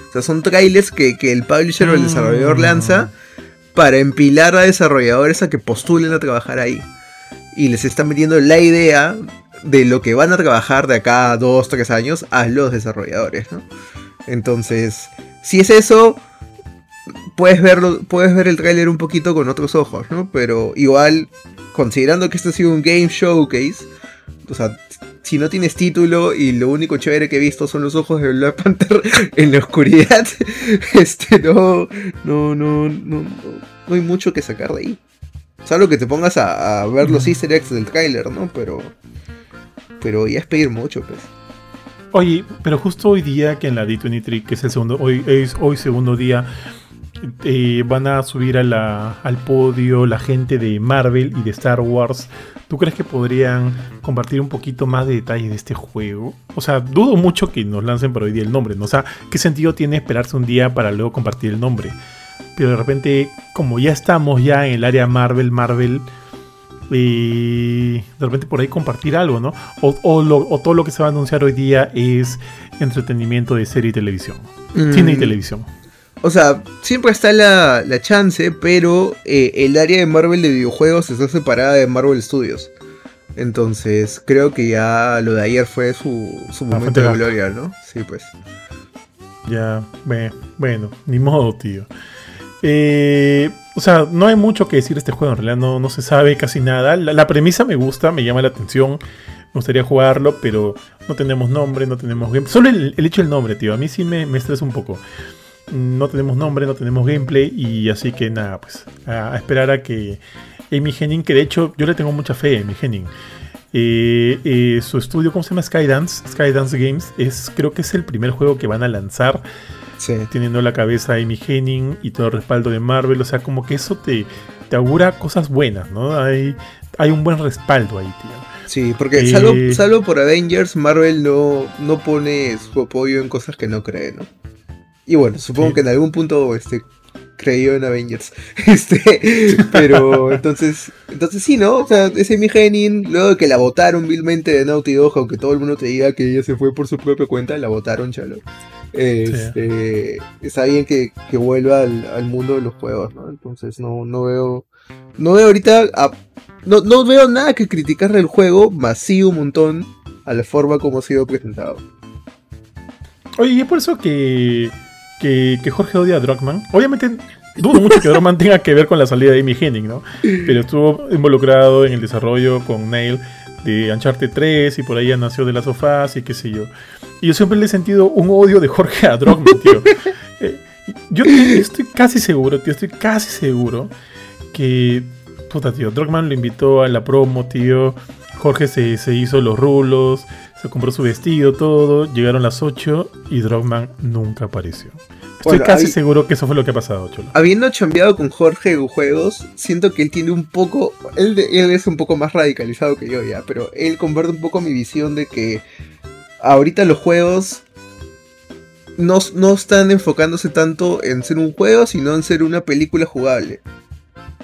O sea, son trailers que, el publisher o el desarrollador mm. lanza para empilar a desarrolladores a que postulen a trabajar ahí. Y les está metiendo la idea de lo que van a trabajar de acá a 2, 3 años a los desarrolladores, ¿no? Entonces, si es eso, puedes verlo, puedes ver el tráiler un poquito con otros ojos, ¿no? Pero igual, considerando que esto ha sido un game showcase, o sea, si no tienes título y lo único chévere que he visto son los ojos de Black Panther en la oscuridad, este, no, no, no, no, no hay mucho que sacar de ahí. Salvo que te pongas a, ver los easter eggs del tráiler, ¿no? Pero pero ya es pedir mucho, pues. Oye, pero justo hoy día que en la D23, que es el segundo, hoy es hoy segundo día, eh, van a subir a la, al podio la gente de Marvel y de Star Wars. ¿Tú crees que podrían compartir un poquito más de detalles de este juego? O sea, dudo mucho que nos lancen por hoy día el nombre, ¿no? O sea, ¿qué sentido tiene esperarse un día para luego compartir el nombre? Pero de repente, como ya estamos ya en el área Marvel, Marvel y de repente por ahí compartir algo, ¿no? O, todo lo que se va a anunciar hoy día es entretenimiento de serie y televisión. Cine y mm. televisión. O sea, siempre está la, chance, pero eh, el área de Marvel de videojuegos está separada de Marvel Studios. Entonces, creo que ya lo de ayer fue su, su momento de gloria, ¿no? Sí, pues. Ya, bueno, ni modo, tío. Eh, o sea, no hay mucho que decir de este juego, en realidad no, no se sabe casi nada. La, premisa me gusta, me llama la atención, me gustaría jugarlo, pero no tenemos nombre, no tenemos gameplay. Solo el, hecho del nombre, tío, a mí sí me, me, estresa un poco. No tenemos nombre, no tenemos gameplay, y así que nada, pues a, esperar a que Amy Henning, que de hecho yo le tengo mucha fe a Amy Henning. Eh, eh, su estudio, ¿cómo se llama? Skydance, Skydance Games, es, creo que es el primer juego que van a lanzar teniendo la cabeza Amy Henning y todo el respaldo de Marvel. O sea, como que eso te, te augura cosas buenas, ¿no? Hay, hay un buen respaldo ahí, tío. Sí, porque eh, salvo, por Avengers, Marvel no, no pone su apoyo en cosas que no cree, ¿no? Y bueno, supongo que en algún punto este, creyó en Avengers. Este, pero entonces, entonces sí, ¿no? O sea, es Amy Henning, luego de que la votaron vilmente de Naughty Dog, aunque todo el mundo te diga que ella se fue por su propia cuenta, la votaron, chalo. Este, Está bien que, vuelva al, mundo de los juegos, ¿no? Entonces no, no veo. No veo ahorita. no, no veo nada que criticar del juego, más sí un montón a la forma como ha sido presentado. Oye, y es por eso que, que, Jorge odia a Druckmann. Obviamente, dudo mucho que Druckmann tenga que ver con la salida de Amy Henning, ¿no? Pero estuvo involucrado en el desarrollo con Nail de Uncharted 3 y por ahí ya nació de las sofás y qué sé yo. Y yo siempre le he sentido un odio de Jorge a Drogman, tío. Eh, yo estoy casi seguro, tío, estoy casi seguro que, puta, tío, Drogman lo invitó a la promo, tío. Jorge se, se hizo los rulos, se compró su vestido, todo. Llegaron las 8 y Drogman nunca apareció. Estoy Bueno, casi seguro que eso fue lo que ha pasado, Cholo. Habiendo chambeado con Jorge en juegos, siento que él tiene un poco. Él, él es un poco más radicalizado que yo ya, pero él comparte un poco mi visión de que ahorita los juegos no, no están enfocándose tanto en ser un juego, sino en ser una película jugable.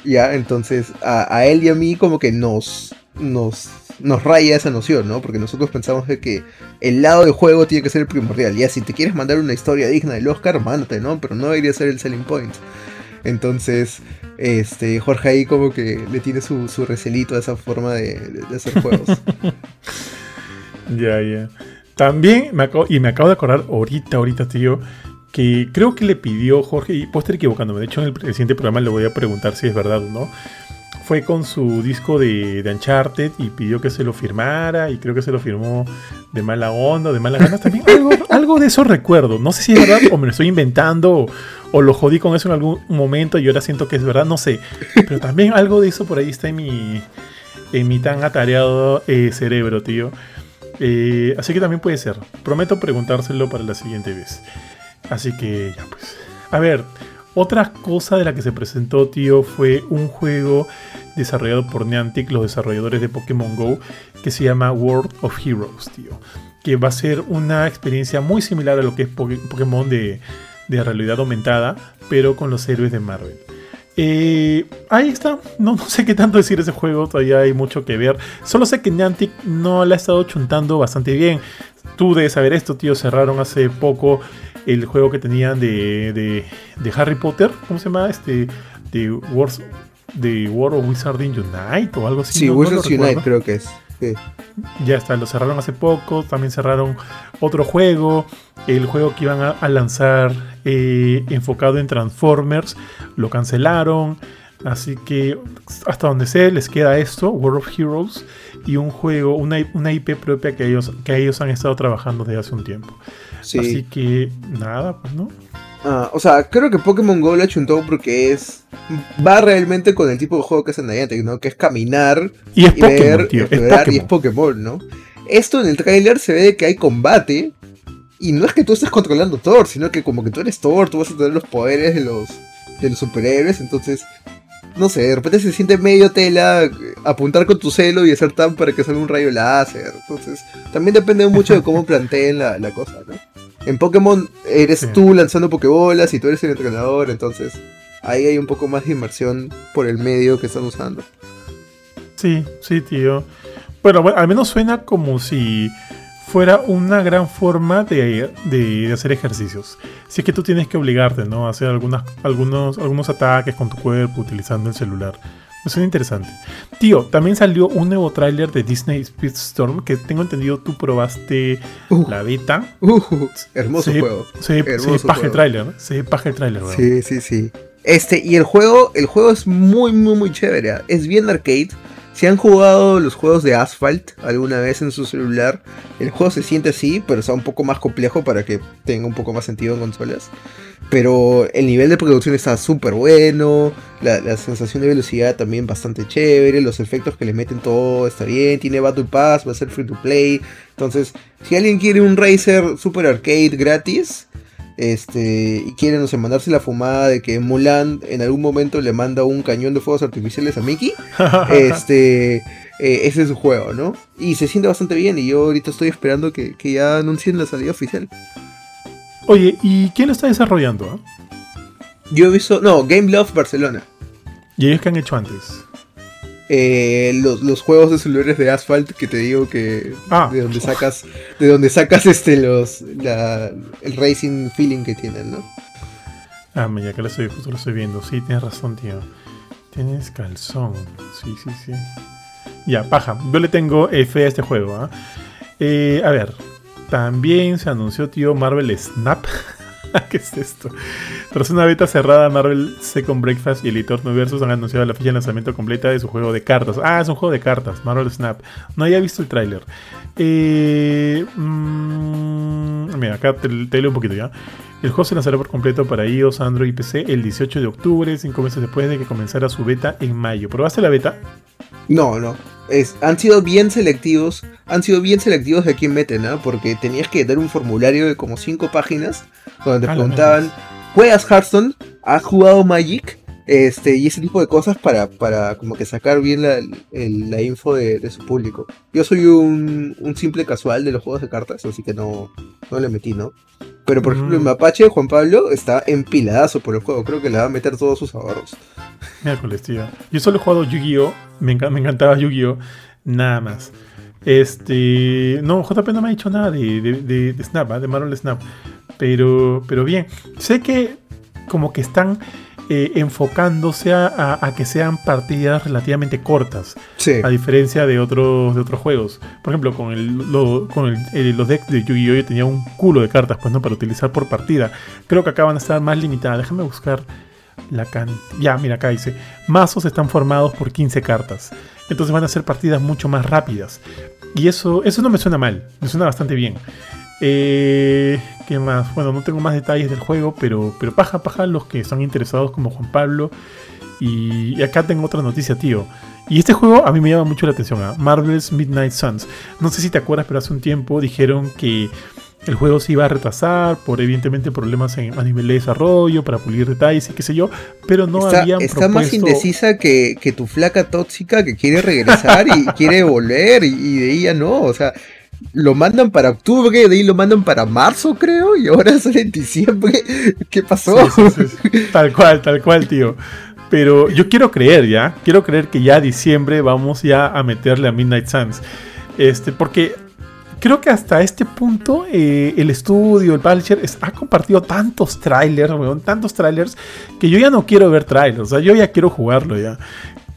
Ya, entonces a, a él y a mí como que nos, nos, nos raya esa noción, ¿no? Porque nosotros pensamos de que el lado del juego tiene que ser el primordial. Ya, si te quieres mandar una historia digna del Oscar, mándate, ¿no? Pero no debería ser el selling point. Entonces, este, Jorge ahí como que le tiene su, recelito a esa forma de hacer juegos. Ya, ya. También me acabo, y me acabo de acordar ahorita, ahorita, tío, que creo que le pidió Jorge, y puedo estar equivocándome, de hecho en el, el siguiente programa le voy a preguntar si es verdad o no. Fue con su disco de, de Uncharted y pidió que se lo firmara, y creo que se lo firmó de mala onda, de malas ganas también. Algo, algo de eso recuerdo. No sé si es verdad o me lo estoy inventando o, o lo jodí con eso en algún momento y ahora siento que es verdad, no sé. Pero también algo de eso por ahí está en mi, en mi tan atareado eh, cerebro, tío. Eh, así que también puede ser. Prometo preguntárselo para la siguiente vez. Así que ya pues. A ver, otra cosa de la que se presentó, tío, fue un juego desarrollado por Niantic, los desarrolladores de Pokémon Go, que se llama World of Heroes, tío. Que va a ser una experiencia muy similar a lo que es Poké- Pokémon de, de realidad aumentada, pero con los héroes de Marvel. Eh, ahí está. No, sé qué tanto decir de ese juego. Todavía hay mucho que ver. Solo sé que Niantic no la ha estado chuntando bastante bien. Tú debes saber esto, tío. Cerraron hace poco el juego que tenían de, de, de Harry Potter. ¿Cómo se llama? Este. De Wars. De World of Wizarding Unite o algo así. Sí, no- Wizards Unite creo que es. Sí. Ya está, lo cerraron hace poco. También cerraron otro juego. El juego que iban a, a lanzar eh, enfocado en Transformers. Lo cancelaron. Así que hasta donde sé, les queda esto, World of Heroes. Y un juego, una, una IP propia que ellos, que ellos han estado trabajando desde hace un tiempo. Sí. Así que nada, pues no. Ah, o sea, creo que Pokémon Go lo ha chuntado porque es. Va realmente con el tipo de juego que es en Niantic, ¿no? Que es caminar Y es y Pokémon, ver, tío. Es explorar y es Pokémon. Pokémon, ¿no? Esto en el tráiler se ve que hay combate. Y no es que tú estés controlando Thor, sino que como que tú eres Thor, tú vas a tener los poderes de los, de los superhéroes. Entonces, no sé, de repente se siente medio tela apuntar con tu celo y hacer tan para que salga un rayo láser. Entonces, también depende mucho de cómo planteen la, la cosa, ¿no? En Pokémon eres Sí. tú lanzando Pokébolas y tú eres el entrenador, entonces ahí hay un poco más de inmersión por el medio que están usando. Sí, sí, tío. Bueno, bueno, al menos suena como si fuera una gran forma de, de- de hacer ejercicios. Si es que tú tienes que obligarte, ¿no? A hacer algunas, algunos, algunos ataques con tu cuerpo utilizando el celular. Me suena interesante. Tío, también salió un nuevo tráiler de Disney Speedstorm que tengo entendido tú probaste Uh, la beta. uh, hermoso Se- juego. Se, se Hermoso paja el juego. tráiler, ¿no? Se paja el tráiler. Sí, sí, sí. Este, y el juego, el juego es muy, muy, muy chévere. Es bien arcade. Si han jugado los juegos de Asphalt alguna vez en su celular, el juego se siente así, pero está un poco más complejo para que tenga un poco más sentido en consolas. Pero el nivel de producción está súper bueno, la, sensación de velocidad también bastante chévere, los efectos que le meten todo está bien, tiene Battle Pass, va a ser free to play. Entonces, si alguien quiere un Racer super arcade gratis, este, y quiere, no sé, mandarse la fumada de que Mulan en algún momento le manda un cañón de fuegos artificiales a Mickey, este, eh, ese es su juego, ¿no? Y se siente bastante bien y yo ahorita estoy esperando que, que ya anuncien la salida oficial. Oye, ¿y quién lo está desarrollando? ah? Yo he visto, no, Game Love Barcelona. ¿Y ellos qué han hecho antes? Eh, los, los juegos de celulares de Asphalt que te digo que Ah. de donde sacas de donde sacas este los la- el racing feeling que tienen, ¿no? Ah, mira, que lo estoy, justo lo estoy viendo. Sí, tienes razón, tío. Tienes calzón. Sí, sí, sí. Ya, paja. Yo le tengo fe a este juego. ¿ah? Eh, a ver. También se anunció, tío, Marvel Snap. ¿Qué es esto? Tras una beta cerrada, Marvel Second Breakfast y el editor Versus han anunciado la fecha de lanzamiento completa de su juego de cartas. Ah, es un juego de cartas, Marvel Snap. No había visto el tráiler. Eh, mm, mira, acá te, leo un poquito ya. El juego se lanzará por completo para iOS, Android y PC el 18 de octubre, cinco meses después de que comenzara su beta en mayo. ¿Probaste la beta? No, no. Es, han sido bien selectivos. Han sido bien selectivos de quién meten, ¿no? Porque tenías que dar un formulario de como 5 páginas donde te preguntaban: ¿Juegas Hearthstone? ¿Has jugado Magic? Este, y ese tipo de cosas para, para como que sacar bien la, info de, su público. Yo soy un, simple casual de los juegos de cartas, así que no, no le metí, ¿no? Pero por ejemplo, en mm. Mapache, Juan Pablo está empiladazo por el juego. Creo que le va a meter todos sus ahorros. Miércoles, tío. Yo solo he jugado Yu-Gi-Oh! Me, encantaba Yu-Gi-Oh! Nada más. Este. No, JP no me ha dicho nada de, Snap, ¿ah? de Marvel Snap. Pero, pero bien. Sé que como que están eh, enfocándose a, que sean partidas relativamente cortas. A diferencia de otros, de otros juegos. Por ejemplo, con, el, con los decks de Yu-Gi-Oh! yo tenía un culo de cartas pues, ¿no? para utilizar por partida. Creo que acá van a estar más limitadas. Déjame buscar la cantidad. Ya, mira, acá dice: mazos están formados por 15 cartas. Entonces van a ser partidas mucho más rápidas. Y eso, eso no me suena mal, me suena bastante bien. Eh, ¿Qué más? Bueno, no tengo más detalles del juego, pero, pero paja, paja los que están interesados como Juan Pablo. Y, acá tengo otra noticia, tío. Y este juego a mí me llama mucho la atención, ¿ah? Marvel's Midnight Suns. No sé si te acuerdas, pero hace un tiempo dijeron que el juego se iba a retrasar por evidentemente problemas en, a nivel de desarrollo, para pulir detalles y qué sé yo, pero no está, habían Está más indecisa que, que, tu flaca tóxica que quiere regresar y quiere volver y, y de ella no, o sea, lo mandan para octubre, de ahí lo mandan para marzo, creo, y ahora sale en diciembre. ¿Qué pasó? tal cual, tal cual, tío. Pero yo quiero creer ya, quiero creer que ya diciembre vamos ya a meterle a Midnight Suns. Este, porque creo que hasta este punto eh, el estudio, el publisher, ha compartido tantos trailers, tantos trailers, que yo ya no quiero ver trailers, o sea, yo ya quiero jugarlo ya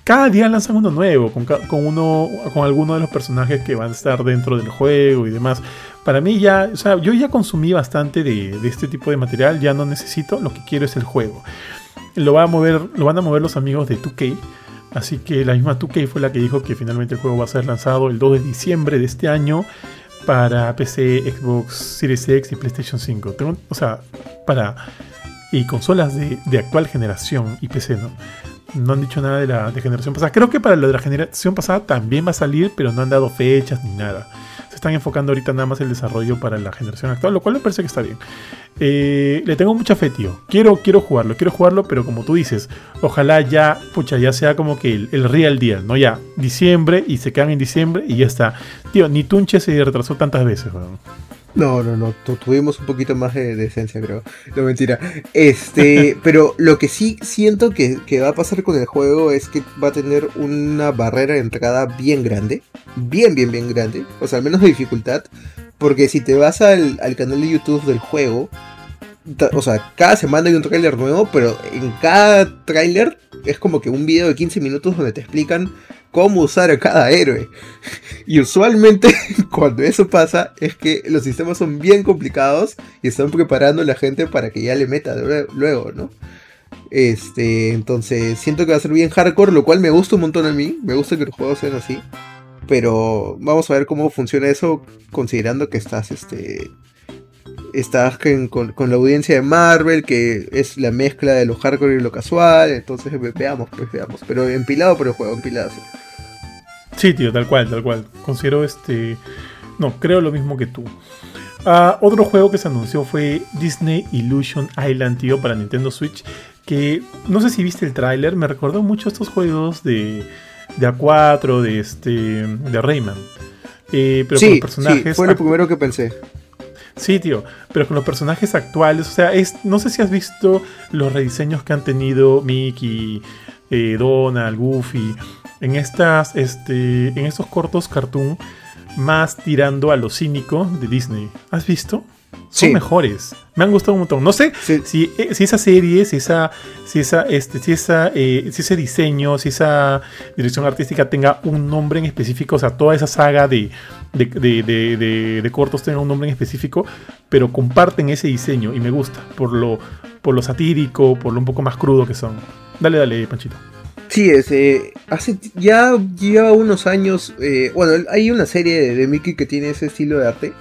cada día lanzan uno nuevo, con, uno, con alguno de los personajes que van a estar dentro del juego y demás. Para mí ya, o sea, yo ya consumí bastante de, este tipo de material, ya no necesito, lo que quiero es el juego. Lo, va a mover, lo van a mover los amigos de 2K, así que la misma 2K fue la que dijo que finalmente el juego va a ser lanzado el 2 de diciembre de este año para PC, Xbox Series X y PlayStation 5. o sea, para y consolas de actual generación y PC, ¿no? No han dicho nada de la generación pasada. Creo que para lo de la generación pasada también va a salir, pero no han dado fechas ni nada. Se están enfocando ahorita nada más el desarrollo para la generación actual, lo cual me parece que está bien. Eh, le tengo mucha fe, tío. Quiero, quiero jugarlo, quiero jugarlo, pero como tú dices, ojalá ya, pucha, ya sea como que el, real deal, ¿no? Ya, diciembre y se quedan en diciembre y ya está. Tío, ni Tunche se retrasó tantas veces, weón. No, no, no, tuvimos un poquito más de, decencia, creo. No, mentira. Este, pero lo que sí siento que, va a pasar con el juego es que va a tener una barrera de entrada bien grande. Bien, bien, bien grande. O sea, al menos de dificultad. Porque si te vas al, al canal de YouTube del juego, o sea, cada semana hay un tráiler nuevo, pero en cada tráiler es como que un video de 15 minutos donde te explican cómo usar a cada héroe. Y usualmente cuando eso pasa es que los sistemas son bien complicados y están preparando a la gente para que ya le meta luego, ¿no? Este, entonces siento que va a ser bien hardcore, lo cual me gusta un montón a mí, me gusta que los juegos sean así. Pero vamos a ver cómo funciona eso considerando que estás este estás con, con, la audiencia de Marvel, que es la mezcla de lo hardcore y lo casual. Entonces veamos, pues veamos. Pero empilado por el juego, empilado. Sí, tío, tal cual, tal cual. Considero este. No, creo lo mismo que tú. Ah, otro juego que se anunció fue Disney Illusion Island, tío, para Nintendo Switch. Que no sé si viste el tráiler, me recordó mucho estos juegos de, de A4, de este. de Rayman. Eh, pero con los personajes. Sí, fue lo primero que pensé. Sí, tío, pero con los personajes actuales, o sea, es, no sé si has visto los rediseños que han tenido Mickey, eh, Donald, Goofy, en estas, este, en estos cortos cartoon más tirando a lo cínico de Disney. ¿Has visto? Son mejores. Me han gustado un montón. No sé si, eh, si, esa serie, si esa, si esa, este, si esa, eh, si ese diseño, si esa dirección artística tenga un nombre en específico, o sea, toda esa saga de, de, cortos tenga un nombre en específico, pero comparten ese diseño y me gusta por lo, por lo satírico, por lo un poco más crudo que son. Dale, dale, Panchito. Sí, es, eh, hace ya lleva unos años, bueno, hay una serie de Mickey que tiene ese estilo de arte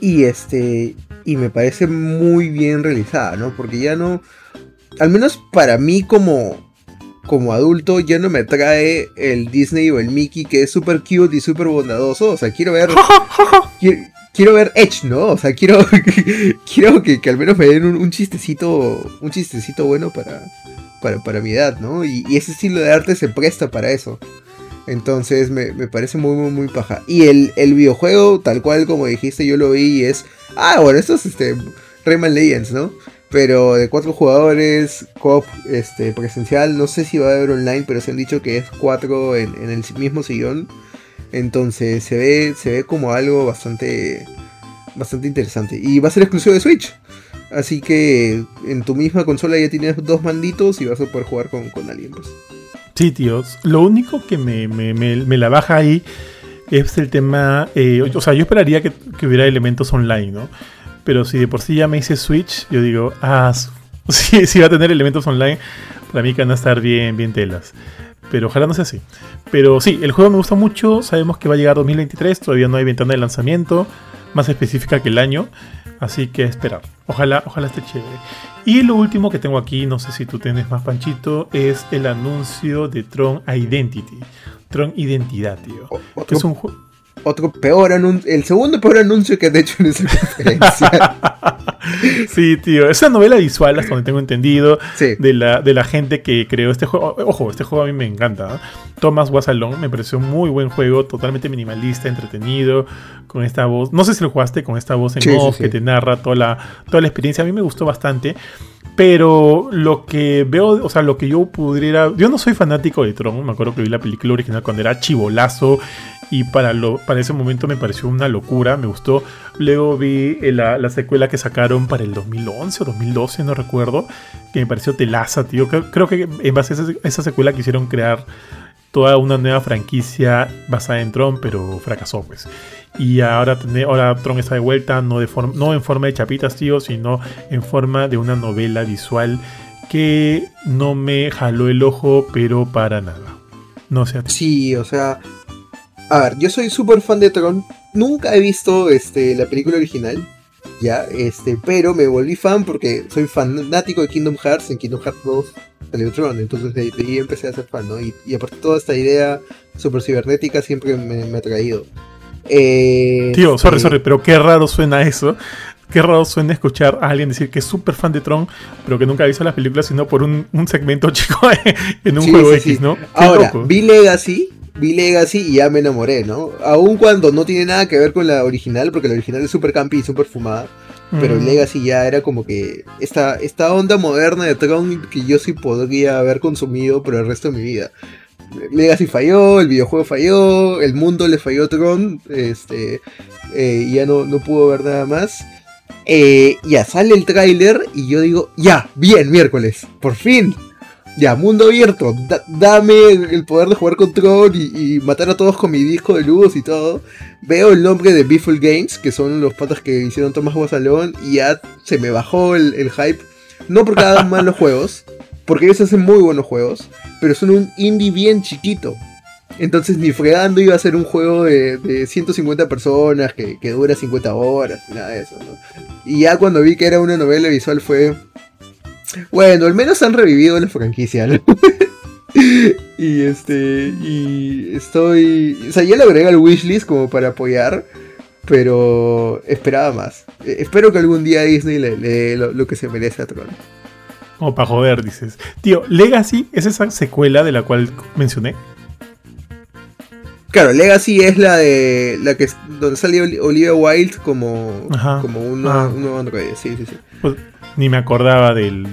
y este y me parece muy bien realizada, ¿no? Porque ya no, al menos para mí como, como adulto, ya no me atrae el Disney o el Mickey que es súper cute y súper bondadoso. O sea, quiero ver... quiero, ver Edge, ¿no? O sea, quiero, quiero que, al menos me den un, chistecito, un chistecito bueno para, para, para mi edad, ¿no? Y, y, ese estilo de arte se presta para eso. Entonces me, parece muy, muy, muy paja. Y el, el, videojuego, tal cual como dijiste, yo lo vi y es. Ah, bueno, esto es este. Rayman Legends, ¿no? Pero de cuatro jugadores, cop este, presencial. No sé si va a haber online, pero se han dicho que es cuatro en, el mismo sillón. Entonces se ve, se ve como algo bastante, bastante interesante. Y va a ser exclusivo de Switch. Así que en tu misma consola ya tienes dos manditos y vas a poder jugar con, con alguien. Pues. Sí, tíos. Lo único que me, la baja ahí es el tema. Eh, o sea, yo esperaría que, hubiera elementos online, ¿no? Pero si de por sí ya me hice Switch, yo digo, ah, si, va a tener elementos online, para mí que van a estar bien, bien telas. Pero ojalá no sea así. Pero sí, el juego me gusta mucho. Sabemos que va a llegar 2023. Todavía no hay ventana de lanzamiento más específica que el año. Así que esperar. Ojalá, ojalá esté chévere. Y lo último que tengo aquí, no sé si tú tienes más panchito, es el anuncio de Tron Identity. Tron Identidad, tío. otro, es un Otro peor anuncio, el segundo peor anuncio que han hecho en esa conferencia. sí, tío. Esa novela visual, hasta donde tengo entendido, de, la, de la gente que creó este juego. Ojo, este juego a mí me encanta. ¿eh? Thomas Wasalón me pareció un muy buen juego, totalmente minimalista, entretenido, con esta voz. No sé si lo jugaste con esta voz en off que te narra toda la, toda la experiencia. A mí me gustó bastante. Pero lo que veo, o sea, lo que yo pudiera. Yo no soy fanático de Tron. Me acuerdo que vi la película original cuando era chivolazo. Y para, lo, para ese momento me pareció una locura. Me gustó. Luego vi eh, la, secuela que sacaron para el 2011 o 2012, no recuerdo. Que me pareció telaza, tío. Creo, que en base a esa secuela quisieron crear toda una nueva franquicia basada en Tron, pero fracasó, pues. Y ahora, ahora Tron está de vuelta, no, de no en forma de chapitas, tío, sino en forma de una novela visual que no me jaló el ojo, pero para nada. No sé. Sí, o sea. A ver, yo soy súper fan de Tron. Nunca he visto este, la película original. Ya, este, pero me volví fan porque soy fanático de Kingdom Hearts. En Kingdom Hearts 2 salió Tron, entonces de, ahí empecé a ser fan, ¿no? Y, y aparte toda esta idea super cibernética siempre me, me ha traído. Eh, Tío, sorry, sorry, pero qué raro suena eso. Qué raro suena escuchar a alguien decir que es súper fan de Tron, pero que nunca ha visto las películas, sino por un, segmento chico en un juego X, ¿no? Ahora, vi Legacy, vi Legacy y ya me enamoré, ¿no? Aun cuando no tiene nada que ver con la original, porque la original es súper campi y súper fumada. Pero mm. Legacy ya era como que esta, esta onda moderna de Tron que yo sí podría haber consumido por el resto de mi vida. Legacy falló, el videojuego falló, el mundo le falló a Tron, este, eh, y ya no, no pudo ver nada más. Eh, ya sale el tráiler y yo digo, ya, bien, miércoles, por fin. Ya, mundo abierto, dame el poder de jugar con Tron y, matar a todos con mi disco de luz y todo. Veo el nombre de Beeful Games, que son los patas que hicieron Tomás Guasalón, y ya se me bajó el, el hype. No porque hagan mal los juegos, porque ellos hacen muy buenos juegos, pero son un indie bien chiquito. Entonces ni fregando iba a ser un juego de, 150 personas que, dura 50 horas, nada de eso, Y ya cuando vi que era una novela visual fue... Bueno, al menos han revivido la franquicia, ¿no? y este... Y estoy... O sea, ya le agregué al wishlist como para apoyar, pero esperaba más. Eh, espero que algún día Disney le dé lo, que se merece a Tron. Como para joder, dices. Tío, Legacy es esa secuela de la cual mencioné. Claro, Legacy es la de la que donde salió Olivia Wilde como, como una, Sí, sí, sí. Pues, ni me acordaba del,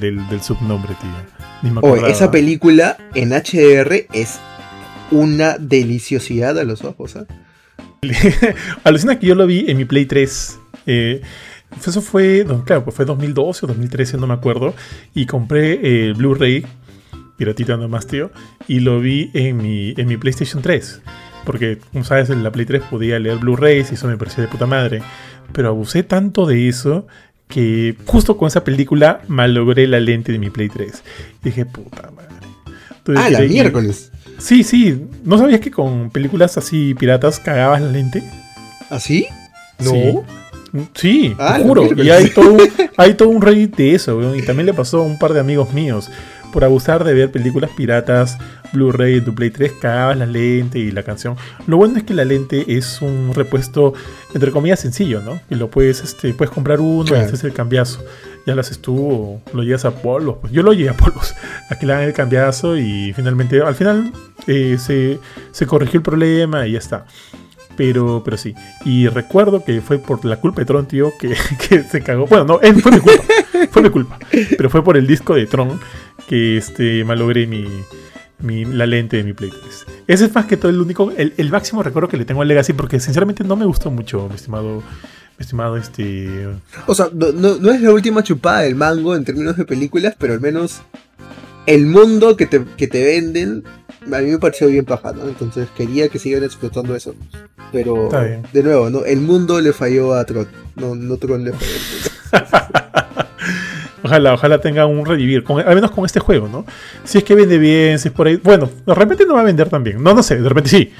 subnombre, tío. Ni me acordaba. esa película en HDR es una deliciosidad a los ojos. ¿eh? Alucina que yo lo vi en mi Play 3. Eh, eso fue, claro, pues fue 2012 o 2013, no me acuerdo, y compré el Blu-ray, piratita nomás, tío, y lo vi en mi, en mi PlayStation 3. Porque, como sabes, en la Play 3 podía leer Blu-rays y eso me parecía de puta madre. Pero abusé tanto de eso que justo con esa película malogré la lente de mi Play 3. Y dije, puta madre. ah, la miércoles. Sí, sí. ¿No sabías que con películas así piratas cagabas la lente? ¿Así? No. Sí, te ah, juro. Y hay todo, hay todo un Reddit de eso, Y también le pasó a un par de amigos míos. Por abusar de ver películas piratas, Blu-ray, tu Play 3, cagabas la lente y la canción. Lo bueno es que la lente es un repuesto, entre comillas, sencillo, ¿no? Y lo puedes, este, puedes comprar uno y haces el cambiazo. Ya lo haces tú lo llevas a polvos. Pues yo lo llevé a polvos. Aquí le dan el cambiazo y finalmente, al final eh, se, se corrigió el problema y ya está. Pero, pero sí. Y recuerdo que fue por la culpa de Tron, tío, que, se cagó. Bueno, no, fue mi culpa. fue mi culpa. Pero fue por el disco de Tron que este, malogré mi, mi, la lente de mi Play 3. Ese es más que todo el único, el, el, máximo recuerdo que le tengo al Legacy, porque sinceramente no me gustó mucho, mi estimado. Estimado, este. O sea, no, no, es la última chupada del mango en términos de películas, pero al menos el mundo que te, que te venden a mí me pareció bien paja, ¿no? Entonces quería que sigan explotando eso. Pero, de nuevo, ¿no? El mundo le falló a Tron. No, no Tron le falló. ojalá, ojalá tenga un revivir, al menos con este juego, ¿no? Si es que vende bien, si es por ahí. Bueno, de repente no va a vender tan bien. No, no sé, de repente sí.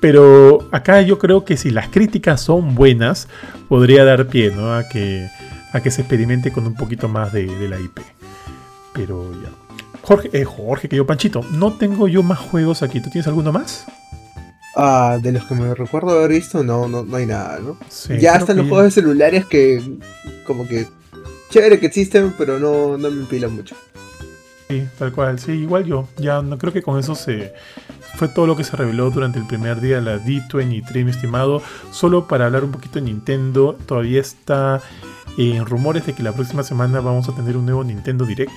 Pero acá yo creo que si las críticas son buenas, podría dar pie, ¿no? A que, a que se experimente con un poquito más de, de la IP. Pero ya. Jorge, eh, Jorge, que yo Panchito, no tengo yo más juegos aquí. ¿Tú tienes alguno más? Ah, de los que me recuerdo haber visto, no, no, no hay nada, ¿no? ya están los juegos de celulares que como que chévere que existen, pero no, no me empilan mucho. Sí, tal cual, sí, igual yo. Ya no creo que con eso se fue todo lo que se reveló durante el primer día de la D23, mi estimado. Solo para hablar un poquito de Nintendo, todavía está en rumores de que la próxima semana vamos a tener un nuevo Nintendo Direct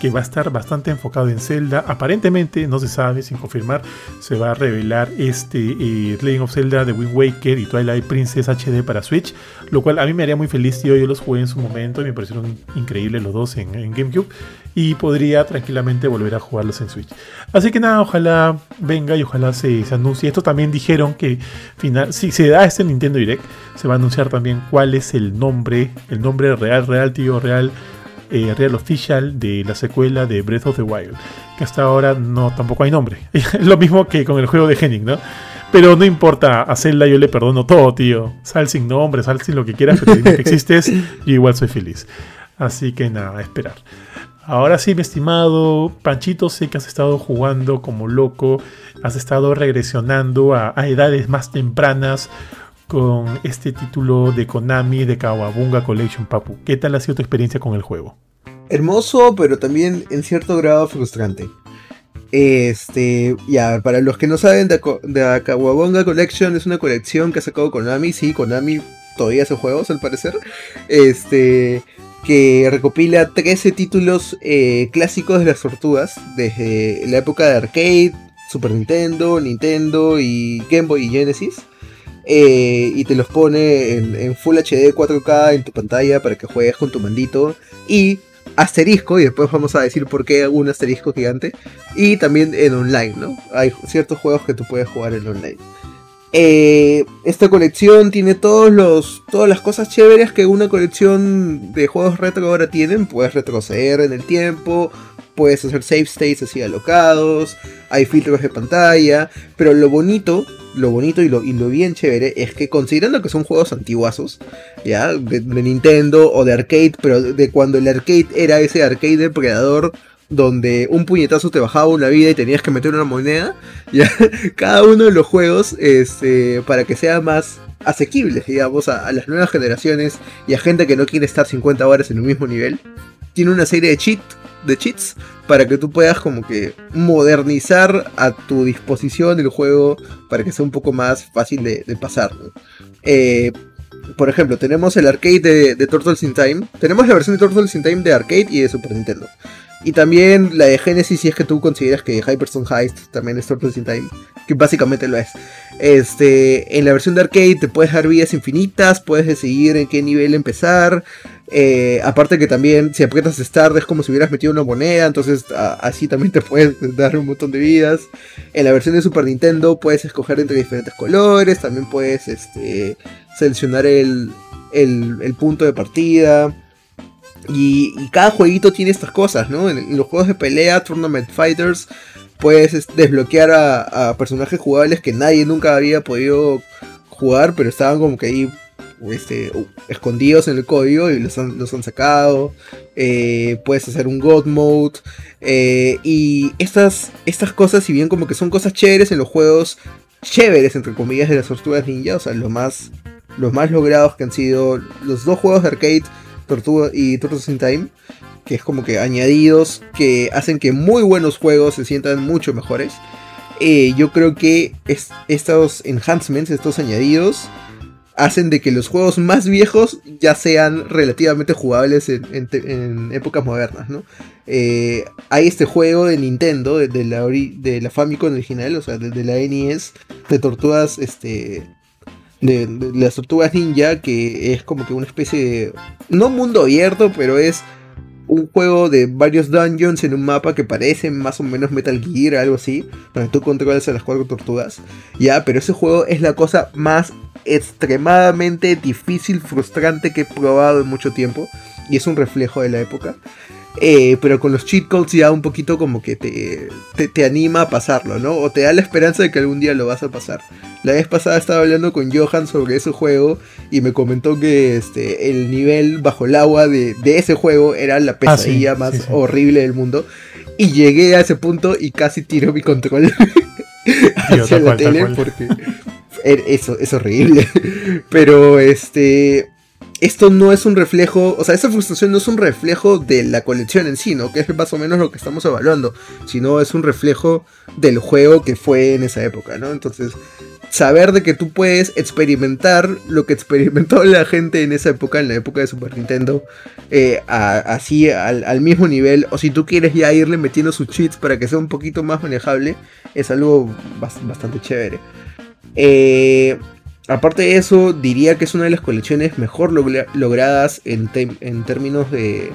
que va a estar bastante enfocado en Zelda. Aparentemente, no se sabe, sin confirmar, se va a revelar este eh, Legend of Zelda de Wind Waker y Twilight Princess HD para Switch, lo cual a mí me haría muy feliz, tío. Yo los jugué en su momento y me parecieron increíbles los dos en, GameCube y podría tranquilamente volver a jugarlos en Switch. Así que nada, ojalá venga y ojalá se, anuncie. Esto también dijeron que final, si se da este Nintendo Direct, se va a anunciar también cuál es el nombre, el nombre real, real, tío, real eh, real Official de la secuela de Breath of the Wild, que hasta ahora no tampoco hay nombre. Es lo mismo que con el juego de Henning, ¿no? Pero no importa, a Zelda yo le perdono todo, tío. Sal sin nombre, sal sin lo que quieras, pero que existes, yo igual soy feliz. Así que nada, a esperar. Ahora sí, mi estimado Panchito, sé que has estado jugando como loco, has estado regresionando a edades más tempranas con este título de Konami de Kawabunga Collection, Papu. ¿Qué tal ha sido tu experiencia con el juego? Hermoso, pero también en cierto grado frustrante. Este, ya, para los que no saben, de, Kawabunga Collection es una colección que ha sacado Konami, sí, Konami todavía hace juegos al parecer. Este, que recopila 13 títulos eh, clásicos de las tortugas, desde la época de arcade, Super Nintendo, Nintendo y Game Boy y Genesis. Eh, y te los pone en, Full HD 4K en tu pantalla para que juegues con tu mandito. Y asterisco, y después vamos a decir por qué un asterisco gigante. Y también en online, ¿no? Hay ciertos juegos que tú puedes jugar en online. Eh, esta colección tiene todos los, todas las cosas chéveres que una colección de juegos retro ahora tienen. Puedes retroceder en el tiempo, puedes hacer save states así alocados, hay filtros de pantalla, pero lo bonito, lo bonito y lo, bien chévere es que considerando que son juegos antiguazos, ya, de, Nintendo o de arcade, pero de cuando el arcade era ese arcade depredador donde un puñetazo te bajaba una vida y tenías que meter una moneda, ya, cada uno de los juegos, este, para que sea más asequible, digamos, a las nuevas generaciones y a gente que no quiere estar 50 horas en un mismo nivel, tiene una serie de cheats de para que tú puedas como que modernizar a tu disposición el juego para que sea un poco más fácil de, pasar. Eh, por ejemplo, tenemos el arcade de, Turtles in Time. Tenemos la versión de Turtles in Time de arcade y de Super Nintendo. Y también la de Genesis, si es que tú consideras que Hyperstone Heist también es Turtles in Time, que básicamente lo es. Este, en la versión de arcade te puedes dar vidas infinitas, puedes decidir en qué nivel empezar. Eh, aparte que también si aprietas Start es como si hubieras metido una moneda, entonces así también te puedes dar un montón de vidas. En la versión de Super Nintendo puedes escoger entre diferentes colores, también puedes este, seleccionar el, el, punto de partida. Y, cada jueguito tiene estas cosas, ¿no? En, los juegos de pelea, Tournament Fighters, puedes desbloquear a, a personajes jugables que nadie nunca había podido jugar, pero estaban como que ahí este, escondidos en el código y los han, los han sacado. Eh, puedes hacer un God Mode. Eh, y estas, estas cosas, si bien como que son cosas chéveres en los juegos chéveres, entre comillas, de las tortugas ninja, o sea, los más, los más logrados que han sido los dos juegos de arcade, Tortuga y Turtles in Time, que es como que añadidos que hacen que muy buenos juegos se sientan mucho mejores. Eh, yo creo que estos enhancements, estos añadidos, hacen de que los juegos más viejos ya sean relativamente jugables en, épocas modernas, ¿no? Eh, hay este juego de Nintendo, de, la, de la Famicom original, o sea, de, la NES, de tortugas, este... De, de, las tortugas ninja, que es como que una especie de... No mundo abierto, pero es un juego de varios dungeons en un mapa que parece más o menos Metal Gear, algo así, donde tú controlas a las cuatro tortugas. Ya, pero ese juego es la cosa más extremadamente difícil, frustrante que he probado en mucho tiempo. Y es un reflejo de la época. Eh, pero con los cheat codes ya un poquito como que te, te, anima a pasarlo, ¿no? O te da la esperanza de que algún día lo vas a pasar. La vez pasada estaba hablando con Johan sobre ese juego y me comentó que este, el nivel bajo el agua de, ese juego era la ah, pesadilla más horrible del mundo. Y llegué a ese punto y casi tiro mi control hacia la tele porque eso es horrible. Pero este esto no es un reflejo, o sea, esa frustración no es un reflejo de la colección en sí, ¿no? Que es más o menos lo que estamos evaluando, sino es un reflejo del juego que fue en esa época, ¿no? Entonces, saber de que tú puedes experimentar lo que experimentó la gente en esa época, en la época de Super Nintendo, eh, así al, al, mismo nivel, o si tú quieres ya irle metiendo sus cheats para que sea un poquito más manejable, es algo bastante chévere. Eh, Aparte de eso, diría que es una de las colecciones mejor logradas en, términos de,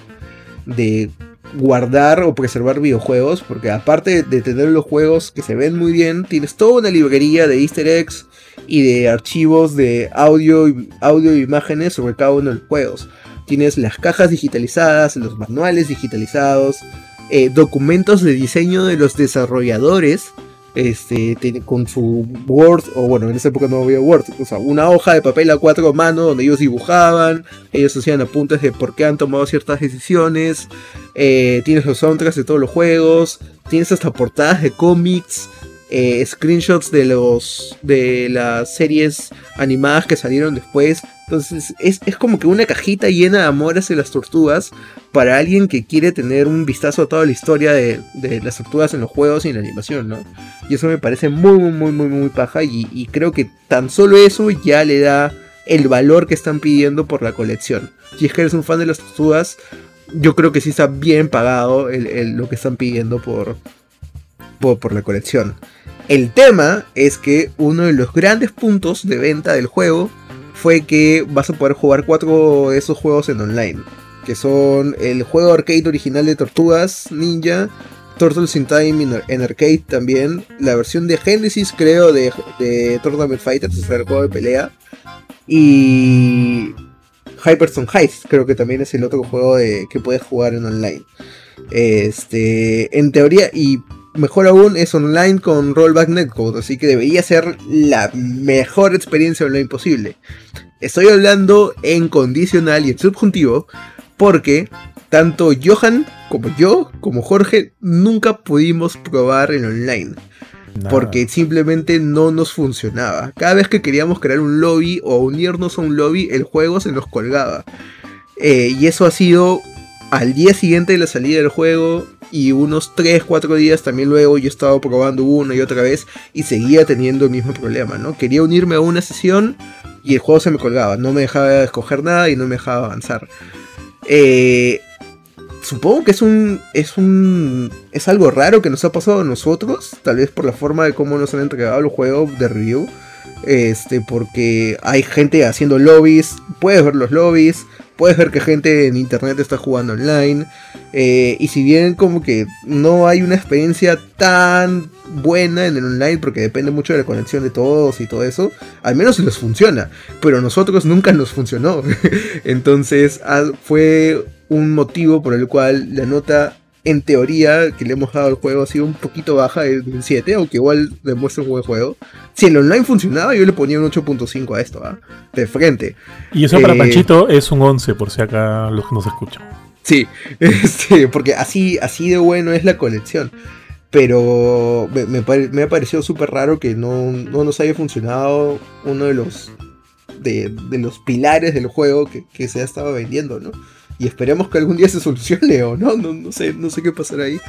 guardar o preservar videojuegos, porque aparte de tener los juegos que se ven muy bien, tienes toda una librería de easter eggs y de archivos de audio, audio e imágenes sobre cada uno de los juegos. Tienes las cajas digitalizadas, los manuales digitalizados, eh, documentos de diseño de los desarrolladores este, con su Word, o bueno, en esa época no había Word, o sea, una hoja de papel a cuatro manos donde ellos dibujaban, ellos hacían apuntes de por qué han tomado ciertas decisiones, eh, tienes los soundtracks de todos los juegos, tienes hasta portadas de cómics, eh, screenshots de los de las series animadas que salieron después. Entonces es, como que una cajita llena de amor hacia las tortugas para alguien que quiere tener un vistazo a toda la historia de, las tortugas en los juegos y en la animación, ¿no? Y eso me parece muy, muy, muy, muy, muy paja y, creo que tan solo eso ya le da el valor que están pidiendo por la colección. Si es que eres un fan de las tortugas, yo creo que sí está bien pagado lo que están pidiendo por, por, la colección. El tema es que uno de los grandes puntos de venta del juego fue que vas a poder jugar cuatro de esos juegos en online. Que son el juego arcade original de Tortugas Ninja, Turtles in Time en arcade también, la versión de Genesis creo de, de Tournament Fighters, o el juego de pelea, y Hyperstone Heist creo que también es el otro juego que puedes jugar en online. Este, en teoría, y mejor aún es online con rollback netcode, así que debería ser la mejor experiencia online posible. Estoy hablando en condicional y en subjuntivo porque tanto Johan como yo, como Jorge, nunca pudimos probar en online. Porque simplemente no nos funcionaba. Cada vez que queríamos crear un lobby o unirnos a un lobby, el juego se nos colgaba. Eh, y eso ha sido al día siguiente de la salida del juego y unos 3, 4 días también luego yo estaba probando una y otra vez y seguía teniendo el mismo problema, ¿no? Quería unirme a una sesión y el juego se me colgaba, no me dejaba escoger nada y no me dejaba avanzar. Eh, supongo que es un, es un, es algo raro que nos ha pasado a nosotros, tal vez por la forma de cómo nos han entregado los juegos de review. Este, porque hay gente haciendo lobbies, puedes ver los lobbies, puedes ver que gente en internet está jugando online. Eh, y si bien como que no hay una experiencia tan buena en el online, porque depende mucho de la conexión de todos y todo eso, al menos les funciona. Pero a nosotros nunca nos funcionó. Entonces ah, fue un motivo por el cual la nota en teoría que le hemos dado al juego ha sido un poquito baja del 7, aunque igual demuestra un buen juego. Si el online funcionaba, yo le ponía un 8.5 a esto, ¿ah? de frente. Y eso para eh, Panchito es un 11, por si acá los que nos escuchan. Sí, este, porque así, así de bueno es la colección. Pero me, ha parecido súper raro que no, nos haya funcionado uno de los, de, los pilares del juego que, que se ha estado vendiendo, ¿no? Y esperemos que algún día se solucione o no, no, sé, no sé qué pasará ahí.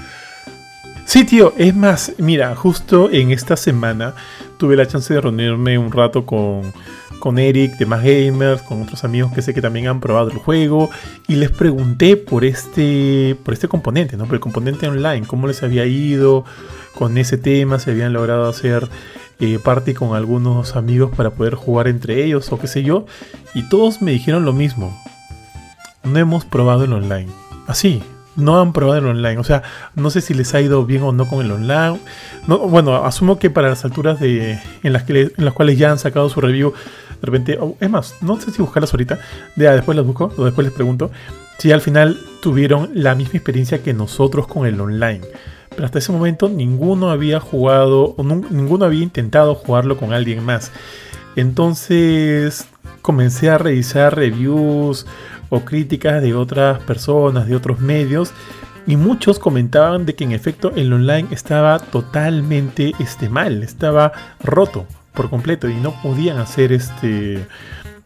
Sí, tío, es más, mira, justo en esta semana tuve la chance de reunirme un rato con, con Eric de Más Gamers, con otros amigos que sé que también han probado el juego y les pregunté por este, por este componente, ¿no? Por el componente online, cómo les había ido con ese tema, si habían logrado hacer eh, parte con algunos amigos para poder jugar entre ellos o qué sé yo, y todos me dijeron lo mismo no hemos probado el online. Así, no han probado el online. O sea, no sé si les ha ido bien o no con el online. No, bueno, asumo que para las alturas de en las, que en las cuales ya han sacado su review, de repente, es más, no sé si buscarlas ahorita. Ya después las busco o después les pregunto si al final tuvieron la misma experiencia que nosotros con el online. Pero hasta ese momento ninguno había jugado o ninguno había intentado jugarlo con alguien más. Entonces comencé a revisar reviews o críticas de otras personas, de otros medios, y muchos comentaban de que en efecto el online estaba totalmente este, mal, estaba roto por completo y no podían hacer este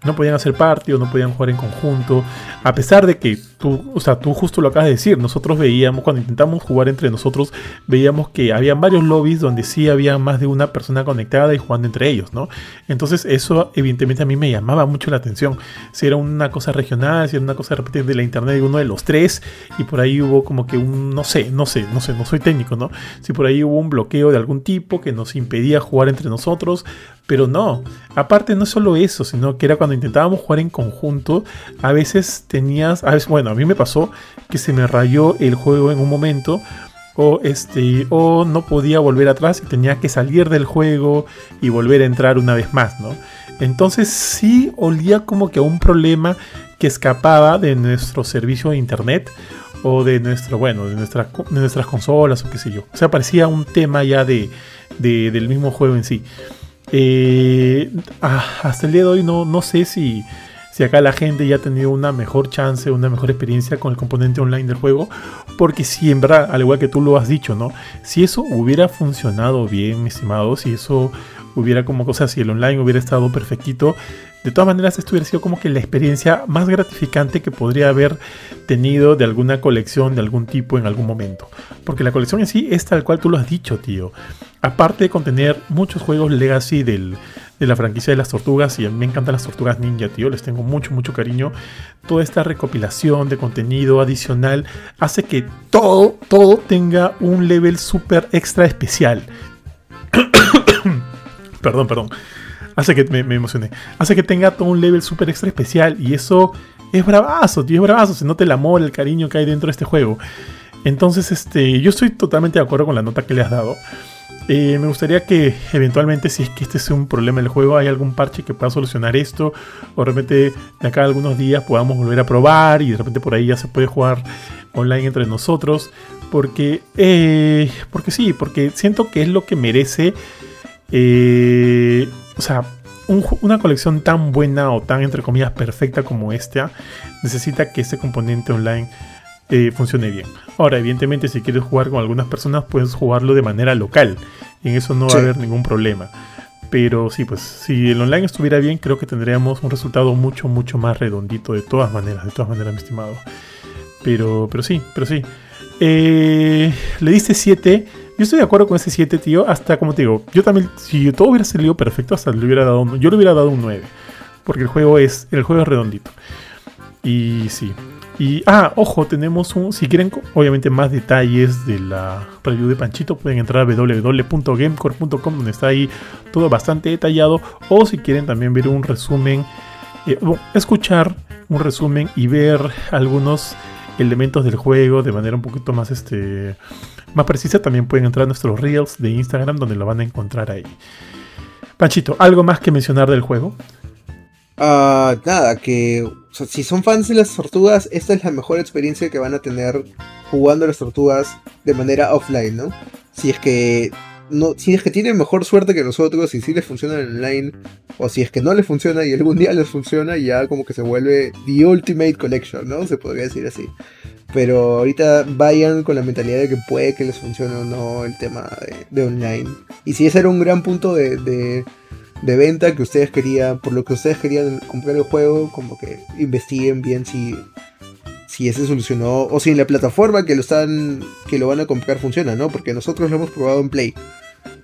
no podían hacer parte o no podían jugar en conjunto. A pesar de que tú, o sea, tú justo lo acabas de decir, nosotros veíamos, cuando intentamos jugar entre nosotros, veíamos que había varios lobbies donde sí había más de una persona conectada y jugando entre ellos, ¿no? Entonces eso evidentemente a mí me llamaba mucho la atención. Si era una cosa regional, si era una cosa de repente de la internet de uno de los tres y por ahí hubo como que un, no sé, no sé, no sé, no soy técnico, ¿no? Si por ahí hubo un bloqueo de algún tipo que nos impedía jugar entre nosotros, pero no, aparte no solo eso, sino que era cuando intentábamos jugar en conjunto, a veces tenías, a veces, bueno, a mí me pasó que se me rayó el juego en un momento o este o no podía volver atrás y tenía que salir del juego y volver a entrar una vez más, ¿no? Entonces sí olía como que a un problema que escapaba de nuestro servicio de internet o de nuestro, bueno, de, nuestra, de nuestras consolas o qué sé yo. O sea, parecía un tema ya de, del mismo juego en sí. Eh, ah, hasta el día de hoy no, no sé si, si acá la gente ya ha tenido una mejor chance, una mejor experiencia con el componente online del juego. Porque si en verdad, al igual que tú lo has dicho, ¿no? Si eso hubiera funcionado bien, estimado, si eso hubiera como cosa, si el online hubiera estado perfectito, de todas maneras esto hubiera sido como que la experiencia más gratificante que podría haber tenido de alguna colección de algún tipo en algún momento. Porque la colección en sí es tal cual tú lo has dicho, tío. Aparte de contener muchos juegos legacy de la franquicia de las tortugas, y a mí me encantan las tortugas ninja, tío, les tengo mucho, mucho cariño. Toda esta recopilación de contenido adicional hace que todo, todo tenga un level súper extra especial. perdón, perdón hace que me, emocioné, hace que tenga todo un level super extra especial y eso es bravazo, tío, es bravazo, se nota el amor, el cariño que hay dentro de este juego. Entonces, este, yo estoy totalmente de acuerdo con la nota que le has dado. Eh, me gustaría que eventualmente, si es que este es un problema del juego, hay algún parche que pueda solucionar esto. O de repente, de acá a algunos días podamos volver a probar y de repente por ahí ya se puede jugar online entre nosotros. Porque, eh, porque sí, porque siento que es lo que merece eh, o sea, una colección tan buena o tan, entre comillas, perfecta como esta, necesita que ese componente online eh, funcione bien. Ahora, evidentemente, si quieres jugar con algunas personas, puedes jugarlo de manera local. Y en eso no va a haber ningún problema. Pero sí, pues si el online estuviera bien, creo que tendríamos un resultado mucho, mucho más redondito de todas maneras, de todas maneras, mi estimado. Pero, pero sí, pero sí. Eh, le diste 7 yo estoy de acuerdo con ese 7, tío. Hasta como te digo, yo también, si todo hubiera salido perfecto, hasta le hubiera dado un, yo le hubiera dado un 9. Porque el juego es, el juego es redondito. Y sí. Y, ah, ojo, tenemos un, si quieren obviamente más detalles de la review de Panchito, pueden entrar a www.gamecore.com donde está ahí todo bastante detallado. O si quieren también ver un resumen, eh, escuchar un resumen y ver algunos elementos del juego de manera un poquito más, este, más precisa, también pueden entrar a nuestros reels de Instagram donde lo van a encontrar ahí. Panchito, ¿algo más que mencionar del juego? Ah, nada, que si son fans de las tortugas, esta es la mejor experiencia que van a tener jugando las tortugas de manera offline, ¿no? Si es que no, si es que tienen mejor suerte que nosotros y si les funciona en online, o si es que no les funciona y algún día les funciona, ya como que se vuelve The Ultimate Collection, ¿no? Se podría decir así. Pero ahorita vayan con la mentalidad de que puede que les funcione o no el tema de, online. Y si ese era un gran punto de de venta que ustedes querían, por lo que ustedes querían comprar el juego, como que investiguen bien si, si ese solucionó o si en la plataforma que lo están que lo van a comprar funciona, ¿no? Porque nosotros lo hemos probado en Play,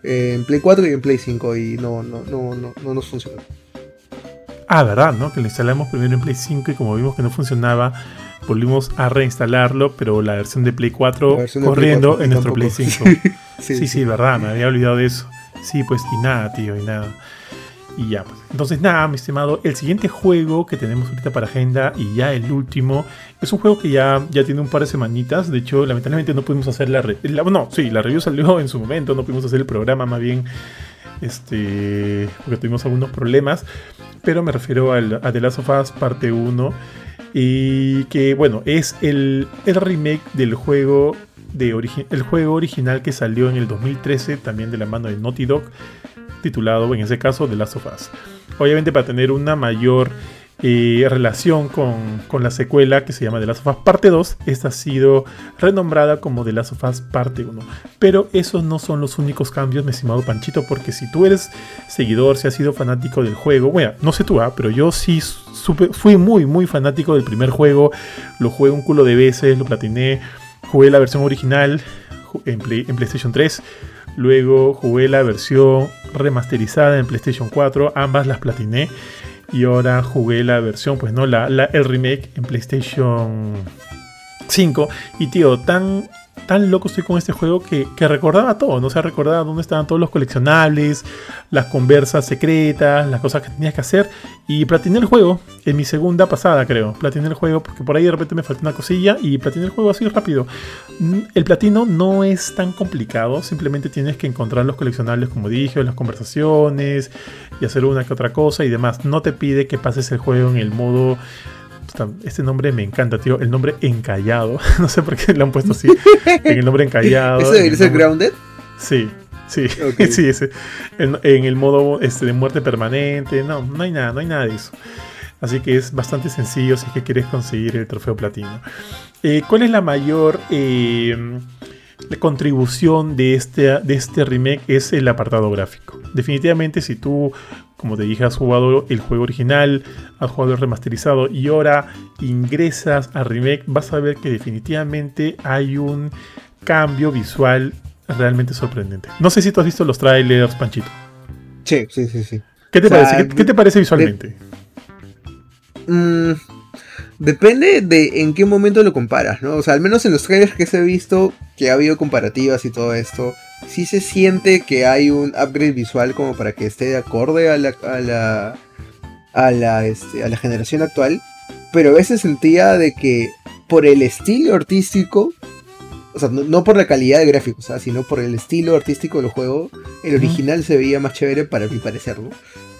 en Play 4 y en Play 5 y no no no no, no nos funcionó. Ah, verdad, ¿no? Que lo instalamos primero en Play 5 y como vimos que no funcionaba, volvimos a reinstalarlo, pero la versión de Play 4 corriendo en nuestro Play 5. sí, sí, sí, verdad, me había olvidado de eso. Sí, pues y nada, tío, y nada. Y ya, pues. Entonces, nada, mi estimado, el siguiente juego que tenemos ahorita para agenda y ya el último es un juego que ya, ya tiene un par de semanitas. De hecho, lamentablemente no pudimos hacer la, la No, sí, la review salió en su momento, no pudimos hacer el programa más bien. Este, porque tuvimos algunos problemas. Pero me refiero al, a The Last of Us parte 1. Y que, bueno, es el, el remake del juego de el juego original que salió en el 2013, también de la mano de Naughty Dog, titulado en ese caso The Last of Us. Obviamente para tener una mayor eh, relación con, con, la secuela que se llama The Last of Us Parte 2, esta ha sido renombrada como The Last of Us Parte 1. Pero esos no son los únicos cambios, mi estimado Panchito, porque si tú eres seguidor, si has sido fanático del juego, bueno, no sé tú, ¿ah? pero yo sí fui muy, muy fanático del primer juego, lo jugué un culo de veces, lo platiné, jugué la versión original en, en PlayStation 3 Luego jugué la versión remasterizada en PlayStation 4, ambas las platiné. Y ahora jugué la versión, pues no, la, el remake en PlayStation 5. Y tío, tan tan loco estoy con este juego que, recordaba todo, ¿no? se recordaba dónde estaban todos los coleccionables, las conversas secretas, las cosas que tenías que hacer. Y platiné el juego en mi segunda pasada, creo. Platiné el juego porque por ahí de repente me faltó una cosilla y platiné el juego así rápido. Mm, el platino no es tan complicado, simplemente tienes que encontrar los coleccionables, como dije, las conversaciones y hacer una que otra cosa y demás. No te pide que pases el juego en el modo este nombre me encanta, tío. El nombre encallado. no sé por qué le han puesto así. en el nombre encallado. ¿Eso debería ser Grounded? Sí, sí. sí ese. En, el modo este, de muerte permanente. No, no hay nada, no hay nada de eso. Así que es bastante sencillo si es que quieres conseguir el trofeo platino. Eh, ¿Cuál es la mayor eh, contribución de este, de este remake? Es el apartado gráfico. Definitivamente, si tú como te dije, has jugado el juego original, has jugado el remasterizado y ahora ingresas a remake, vas a ver que definitivamente hay un cambio visual realmente sorprendente. No sé si tú has visto los trailers, Panchito. Sí, sí, sí, sí. ¿Qué te, parece? ¿Qué, te parece visualmente? Mm, depende de en qué momento lo comparas, ¿no? O sea, al menos en los trailers que se he visto, que ha habido comparativas y todo esto, sí se siente que hay un upgrade visual como para que esté de acorde a la, a la, a la, este, a la generación actual, pero a veces sentía de que por el estilo artístico, o sea, no, por la calidad de gráficos, sino por el estilo artístico del juego, el original se veía más chévere para mi parecer, ¿no?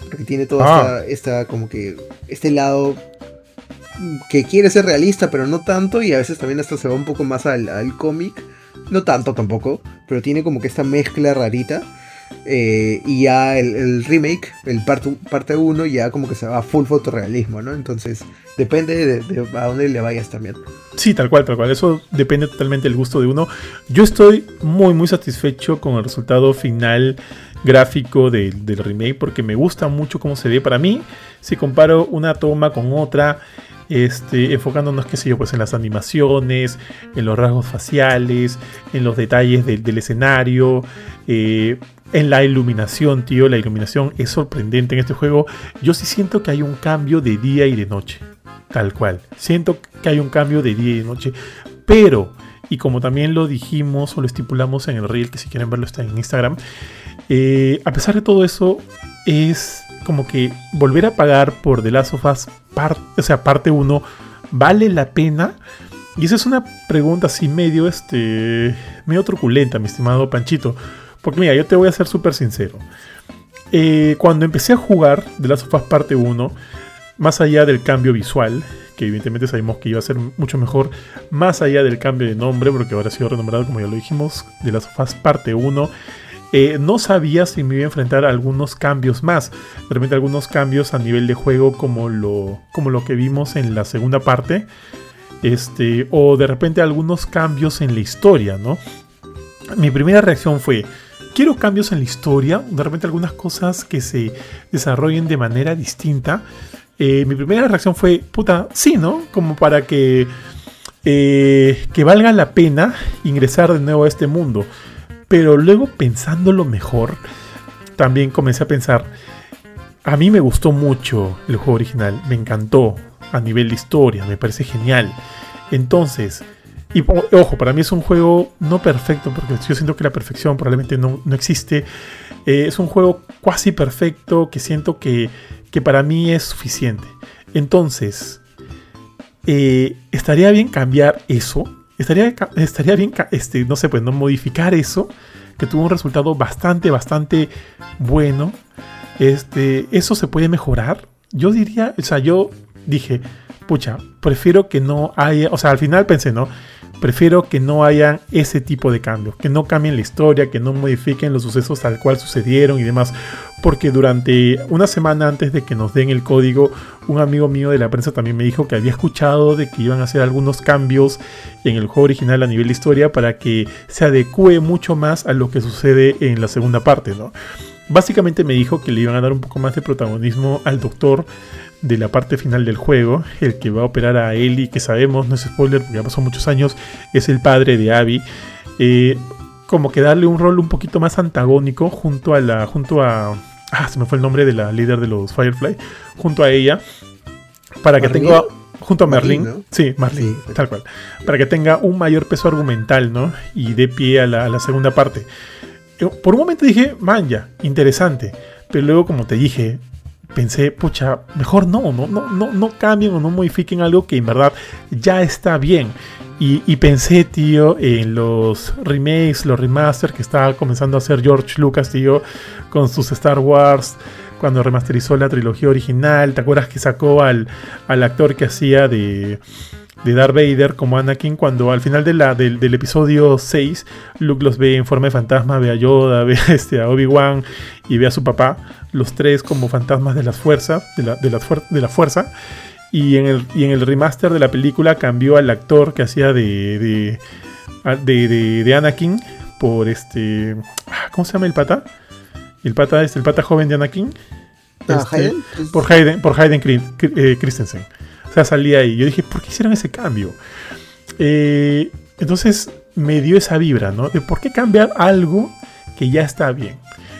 Porque tiene toda ah. esta, como que, este lado que quiere ser realista, pero no tanto, y a veces también hasta se va un poco más al, al cómic no tanto tampoco, pero tiene como que esta mezcla rarita. Eh, y ya el, remake, el parte, parte 1, ya como que se va a full fotorrealismo, ¿no? Entonces, depende de, a dónde le vayas también. Sí, tal cual, tal cual. Eso depende totalmente del gusto de uno. Yo estoy muy, muy satisfecho con el resultado final gráfico del remake porque me gusta mucho cómo se ve. Para mí, si comparo una toma con otra, este, enfocándonos, qué sé yo, pues en las animaciones, en los rasgos faciales, en los detalles del escenario, eh, en la iluminación, tío. La iluminación es sorprendente en este juego. Yo sí siento que hay un cambio de día y de noche. tal cual. Siento que hay un cambio de día y noche. Pero, y como también lo dijimos o lo estipulamos en el reel, que si quieren verlo está en Instagram, eh, a pesar de todo eso, es como que volver a pagar por The Last of Us, o sea, parte 1, ¿vale la pena? Y esa es una pregunta así medio, este, medio truculenta, mi estimado Panchito. Porque mira, yo te voy a ser súper sincero. Eh, cuando empecé a jugar The Last of Us parte 1, más allá del cambio visual, que evidentemente sabemos que iba a ser mucho mejor, más allá del cambio de nombre, porque ahora ha sido renombrado, como ya lo dijimos, de las Us parte 1, eh, no sabía si me iba a enfrentar a algunos cambios más. De repente algunos cambios a nivel de juego como lo, como lo que vimos en la segunda parte. Este, o de repente algunos cambios en la historia, ¿no? Mi primera reacción fue, quiero cambios en la historia, de repente algunas cosas que se desarrollen de manera distinta. Eh, mi primera reacción fue, puta, sí, ¿no? Como para que, eh, que valga la pena ingresar de nuevo a este mundo. Pero luego pensándolo mejor, también comencé a pensar, a mí me gustó mucho el juego original, me encantó a nivel de historia, me parece genial. Entonces, y ojo, para mí es un juego no perfecto, porque yo siento que la perfección probablemente no, existe. Eh, es un juego cuasi perfecto que siento que que para mí es suficiente. Entonces, eh, estaría bien cambiar eso. Estaría, estaría bien, este, no sé, pues no modificar eso, que tuvo un resultado bastante, bastante bueno. Este, eso se puede mejorar. Yo diría, o sea, yo dije, pucha, prefiero que no haya, o sea, al final pensé, ¿no? Prefiero que no haya ese tipo de cambios, que no cambien la historia, que no modifiquen los sucesos tal cual sucedieron y demás. Porque durante una semana antes de que nos den el código, un amigo mío de la prensa también me dijo que había escuchado de que iban a hacer algunos cambios en el juego original a nivel de historia para que se adecue mucho más a lo que sucede en la segunda parte, ¿no? Básicamente me dijo que le iban a dar un poco más de protagonismo al doctor de la parte final del juego, el que va a operar a Ellie, que sabemos, no es spoiler porque ya pasó muchos años, es el padre de Abby. Eh, como que darle un rol un poquito más antagónico junto a la. junto a. Ah, se me fue el nombre de la líder de los Firefly. Junto a ella. Para que tenga. Junto a Merlin. Sí, Merlin, tal cual. Para que tenga un mayor peso argumental, ¿no? Y dé pie a la, a la segunda parte. Por un momento dije, man, ya, interesante. Pero luego, como te dije, pensé, pucha, mejor no, no, no, no, no cambien o no modifiquen algo que en verdad ya está bien. Y, pensé, tío, en los remakes, los remasters que estaba comenzando a hacer George Lucas, tío, con sus Star Wars, cuando remasterizó la trilogía original. ¿Te acuerdas que sacó al, al actor que hacía de, de Darth Vader como Anakin cuando al final de la, del, episodio 6 Luke los ve en forma de fantasma, ve a Yoda, ve a, este, a Obi-Wan y ve a su papá, los tres como fantasmas de las fuerzas, de la, de de la fuerza. Y en, el, y en el remaster de la película cambió al actor que hacía de, de, de, Anakin por este. Ah, ¿Cómo se llama el pata? El pata es el pata joven de Anakin. Ah, este, por Hayden, por Hayden eh, Christensen. Salía ahí. Yo dije, ¿por qué hicieron ese cambio? Eh, entonces me dio esa vibra, ¿no? De por qué cambiar algo que ya está bien.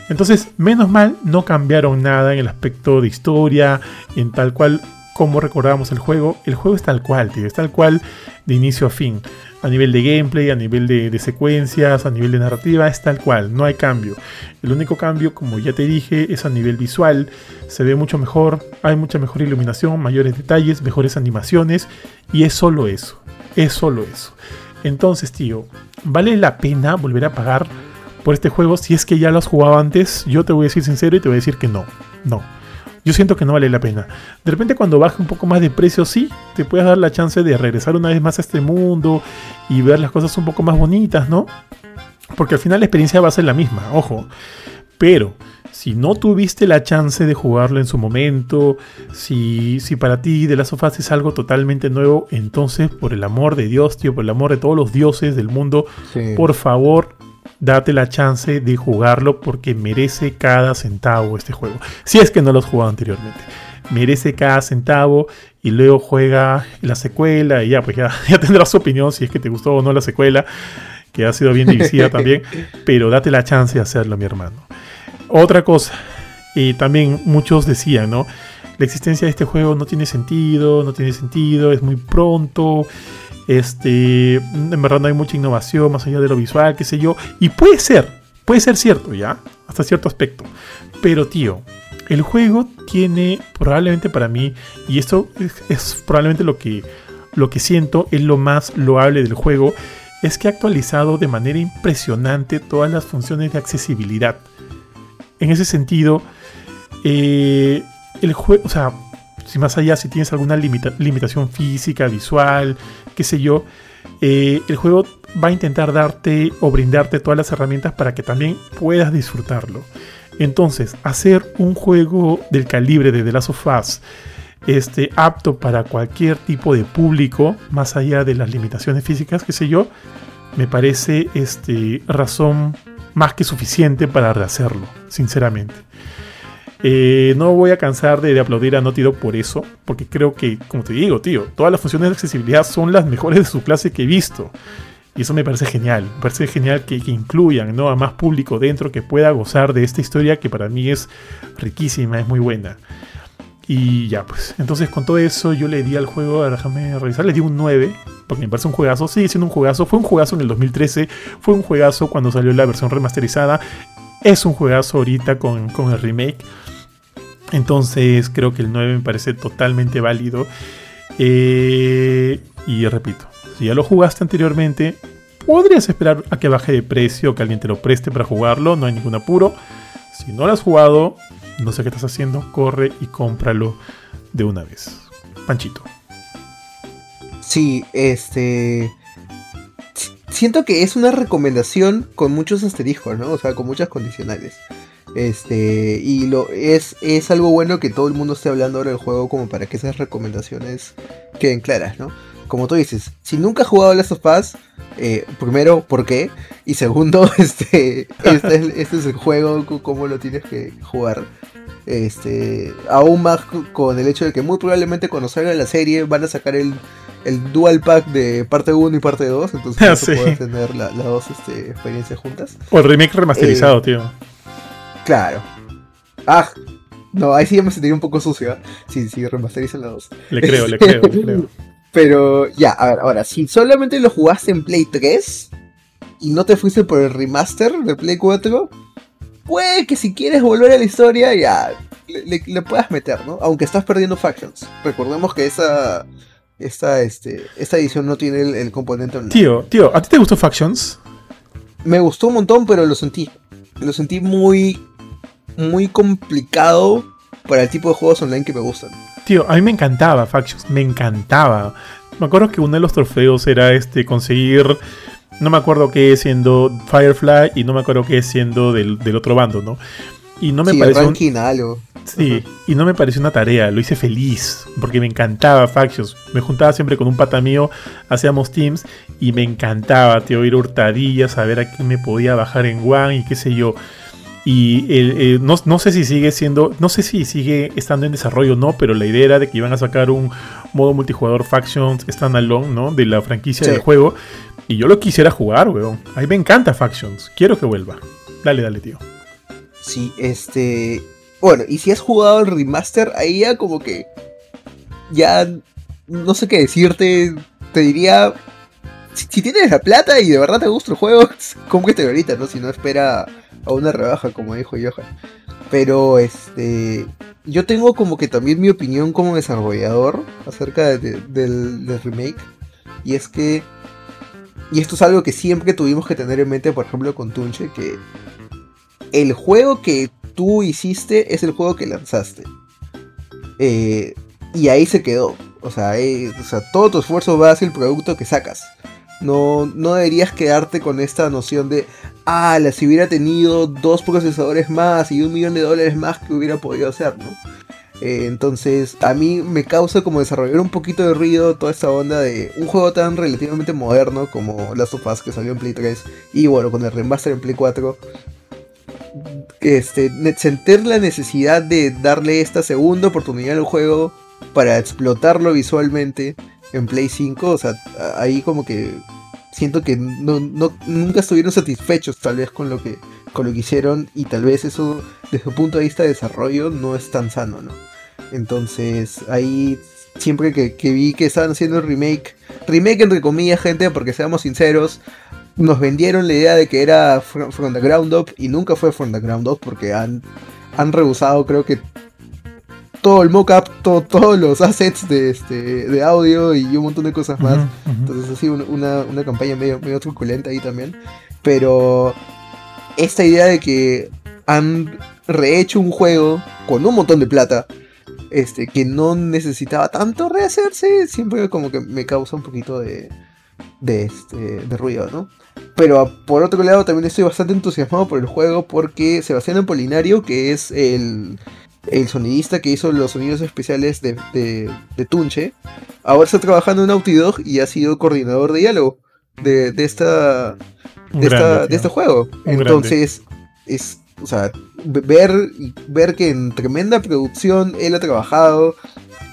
Entonces, menos mal, no cambiaron nada en el aspecto de historia, en tal cual como recordábamos el juego. El juego es tal cual, tío, es tal cual de inicio a fin. A nivel de gameplay, a nivel de, secuencias, a nivel de narrativa, es tal cual, no hay cambio. El único cambio, como ya te dije, es a nivel visual. Se ve mucho mejor, hay mucha mejor iluminación, mayores detalles, mejores animaciones, y es solo eso, es solo eso. Entonces, tío, ¿vale la pena volver a pagar por este juego si es que ya lo has jugado antes? Yo te voy a decir sincero y te voy a decir que no, no yo siento que no vale la pena. De repente cuando baje un poco más de precio, sí, te puedes dar la chance de regresar una vez más a este mundo y ver las cosas un poco más bonitas, ¿no? Porque al final la experiencia va a ser la misma, ojo. Pero si no tuviste la chance de jugarlo en su momento, si, si para ti de las sofás es algo totalmente nuevo, entonces por el amor de Dios, tío, por el amor de todos los dioses del mundo, por favor, date la chance de jugarlo porque merece cada centavo este juego. Si es que no lo has jugado anteriormente. Merece cada centavo y luego juega la secuela y ya, pues ya, ya tendrás su opinión si es que te gustó o no la secuela, que ha sido bien divisiva también, pero date la chance de hacerlo, mi hermano. Otra cosa, y también muchos decían, ¿no? la existencia de este juego no tiene sentido, no tiene sentido, es muy pronto, este, en verdad no hay mucha innovación más allá de lo visual, qué sé yo, y puede ser, puede ser cierto, ¿ya? Hasta cierto aspecto. Pero tío, el juego tiene probablemente para mí, y esto es, probablemente lo que, lo que siento, es lo más loable del juego, es que ha actualizado de manera impresionante todas las funciones de accesibilidad. En ese sentido, eh, el juego, o sea, si más allá, si tienes alguna limitación física, visual, qué sé yo, eh, el juego va a intentar darte o brindarte todas las herramientas para que también puedas disfrutarlo. Entonces, hacer un juego del calibre de The Last of Us este, apto para cualquier tipo de público, más allá de las limitaciones físicas, qué sé yo, me parece este, razón más que suficiente para rehacerlo, sinceramente. Eh, no voy a cansar de, aplaudir a Naughty Dog por eso, porque creo que, como te digo, tío, todas las funciones de accesibilidad son las mejores de su clase que he visto. Y eso me parece genial. Me parece genial que, incluyan ¿no? a más público dentro que pueda gozar de esta historia que para mí es riquísima, es muy buena. Y ya, pues. Entonces, con todo eso, yo le di al juego, déjame revisar, le di un 9, porque me parece un juegazo. Sigue siendo un juegazo. Fue un juegazo en el 2013, fue un juegazo cuando salió la versión remasterizada. Es un juegazo ahorita con, con el remake. Entonces creo que el 9 me parece totalmente válido. Eh, y repito, si ya lo jugaste anteriormente, podrías esperar a que baje de precio, que alguien te lo preste para jugarlo, no hay ningún apuro. Si no lo has jugado, no sé qué estás haciendo, corre y cómpralo de una vez. Panchito. Sí, este... Siento que es una recomendación con muchos asteriscos, ¿no? O sea, con muchas condicionales. Este, y lo es, es algo bueno que todo el mundo esté hablando ahora del juego como para que esas recomendaciones queden claras, ¿no? Como tú dices, si nunca has jugado Last of Us, eh, primero, ¿por qué? Y segundo, este, este, es, este es el juego, cómo lo tienes que jugar. Este, aún más con el hecho de que muy probablemente cuando salga la serie van a sacar el, el dual pack de parte 1 y parte 2, entonces no puedes tener las dos este, experiencias juntas. O el remake remasterizado, eh, tío. Claro. Ah, no, ahí sí ya me sentiría un poco sucio. ¿eh? Sí, sí, remasterizan la dos. Le creo, le creo, le creo. Pero ya, a ver, ahora, si solamente lo jugaste en Play 3 y no te fuiste por el remaster de Play 4, puede que si quieres volver a la historia, ya le, puedas meter, ¿no? Aunque estás perdiendo factions. Recordemos que esa. Esta, este, esta edición no tiene el, componente online. Tío, tío, ¿a ti te gustó Factions? Me gustó un montón, pero lo sentí. Lo sentí muy muy complicado para el tipo de juegos online que me gustan. Tío, a mí me encantaba Factions, me encantaba. Me acuerdo que uno de los trofeos era este conseguir, no me acuerdo qué siendo Firefly y no me acuerdo qué siendo del, otro bando, ¿no? Y no me sí, pareció Sí, y no me pareció una tarea, lo hice feliz, porque me encantaba Factions. Me juntaba siempre con un pata mío, hacíamos teams, y me encantaba, tío, ir a hurtadillas, saber a quién me podía bajar en One y qué sé yo. Y eh, no, sé si sigue siendo, no sé si sigue estando en desarrollo o no, pero la idea era de que iban a sacar un modo multijugador Factions standalone, ¿no? De la franquicia del juego. Y yo lo quisiera jugar, weón. A mí me encanta Factions. Quiero que vuelva. Dale, dale, tío. Sí, este. Bueno, y si has jugado el remaster, ahí ya como que. Ya. No sé qué decirte. Te diría. Si, tienes la plata y de verdad te gusta el juego, cómprate ahorita, ¿no? Si no espera a una rebaja, como dijo Johan. Pero este. Yo tengo como que también mi opinión como desarrollador acerca del, remake. Y es que. Y esto es algo que siempre tuvimos que tener en mente, por ejemplo, con Tunche, que el juego que tú hiciste es el juego que lanzaste. Eh, y ahí se quedó. O sea, o sea, todo tu esfuerzo va hacia el producto que sacas. No, no deberías quedarte con esta noción de, ah, si hubiera tenido dos procesadores más y un millón de dólares más que hubiera podido hacer, ¿no? Eh, entonces, a mí me causa como desarrollar un poquito de ruido toda esta onda de un juego tan relativamente moderno como Last of Us que salió en Play 3 y bueno, con el remaster en Play 4. Este, sentir la necesidad de darle esta segunda oportunidad al juego para explotarlo visualmente en Play 5, o sea, ahí como que siento que no, nunca estuvieron satisfechos tal vez con lo que con lo que hicieron y tal vez eso desde un punto de vista de desarrollo no es tan sano, ¿no? Entonces ahí siempre que, que vi que estaban haciendo el remake, remake entre comillas gente, porque seamos sinceros, nos vendieron la idea de que era From, the Ground Up y nunca fue From the Ground Up porque han, han rehusado creo que todo el mockup, todo, todos los assets de, este, de audio y un montón de cosas más. Entonces ha sido una, una, campaña medio, medio truculenta ahí también. Pero esta idea de que han rehecho un juego con un montón de plata, este, que no necesitaba tanto rehacerse, siempre como que me causa un poquito de, de, este, de ruido, ¿no? Pero por otro lado también estoy bastante entusiasmado por el juego porque Sebastián Apolinario, que es el, el sonidista que hizo los sonidos especiales de, de, Tunche, ahora está trabajando en Naughty Dog y ha sido coordinador de diálogo de, de esta, de, este juego. Entonces, es, o sea, ver, ver que en tremenda producción él ha trabajado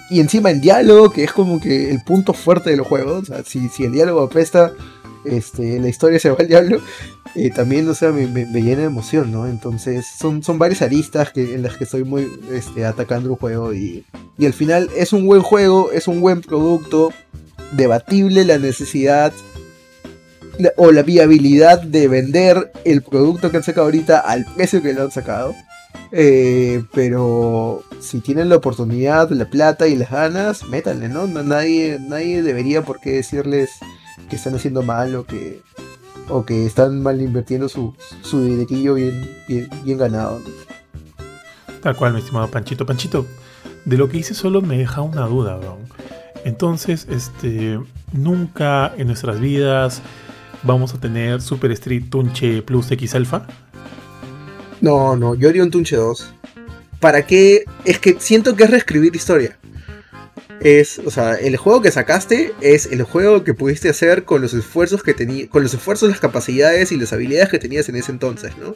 y encima en diálogo, que es como que el punto fuerte de los juegos. O sea, si, si el diálogo apesta, este, la historia se va al diablo. Eh, también, o sea, me, llena de emoción, ¿no? Entonces, son, son varias aristas en las que estoy muy este, atacando el juego. Y, y al final es un buen juego, es un buen producto. Debatible la necesidad o la viabilidad de vender el producto que han sacado ahorita al precio que lo han sacado. Eh, pero si tienen la oportunidad, la plata y las ganas, métanle, ¿no? Nadie, nadie debería por qué decirles que están haciendo mal o que, o que están mal invirtiendo su, su dinerillo bien, bien, ganado. Tal cual, mi estimado Panchito. Panchito, de lo que hice solo me deja una duda, bro. Entonces, este, nunca en nuestras vidas vamos a tener Super Street Tunche Plus X Alpha. No, no, yo haría un Tunche 2. ¿Para qué? Es que siento que es reescribir historia es, o sea, el juego que sacaste es el juego que pudiste hacer con los esfuerzos que tenía, con los esfuerzos, las capacidades y las habilidades que tenías en ese entonces, ¿no?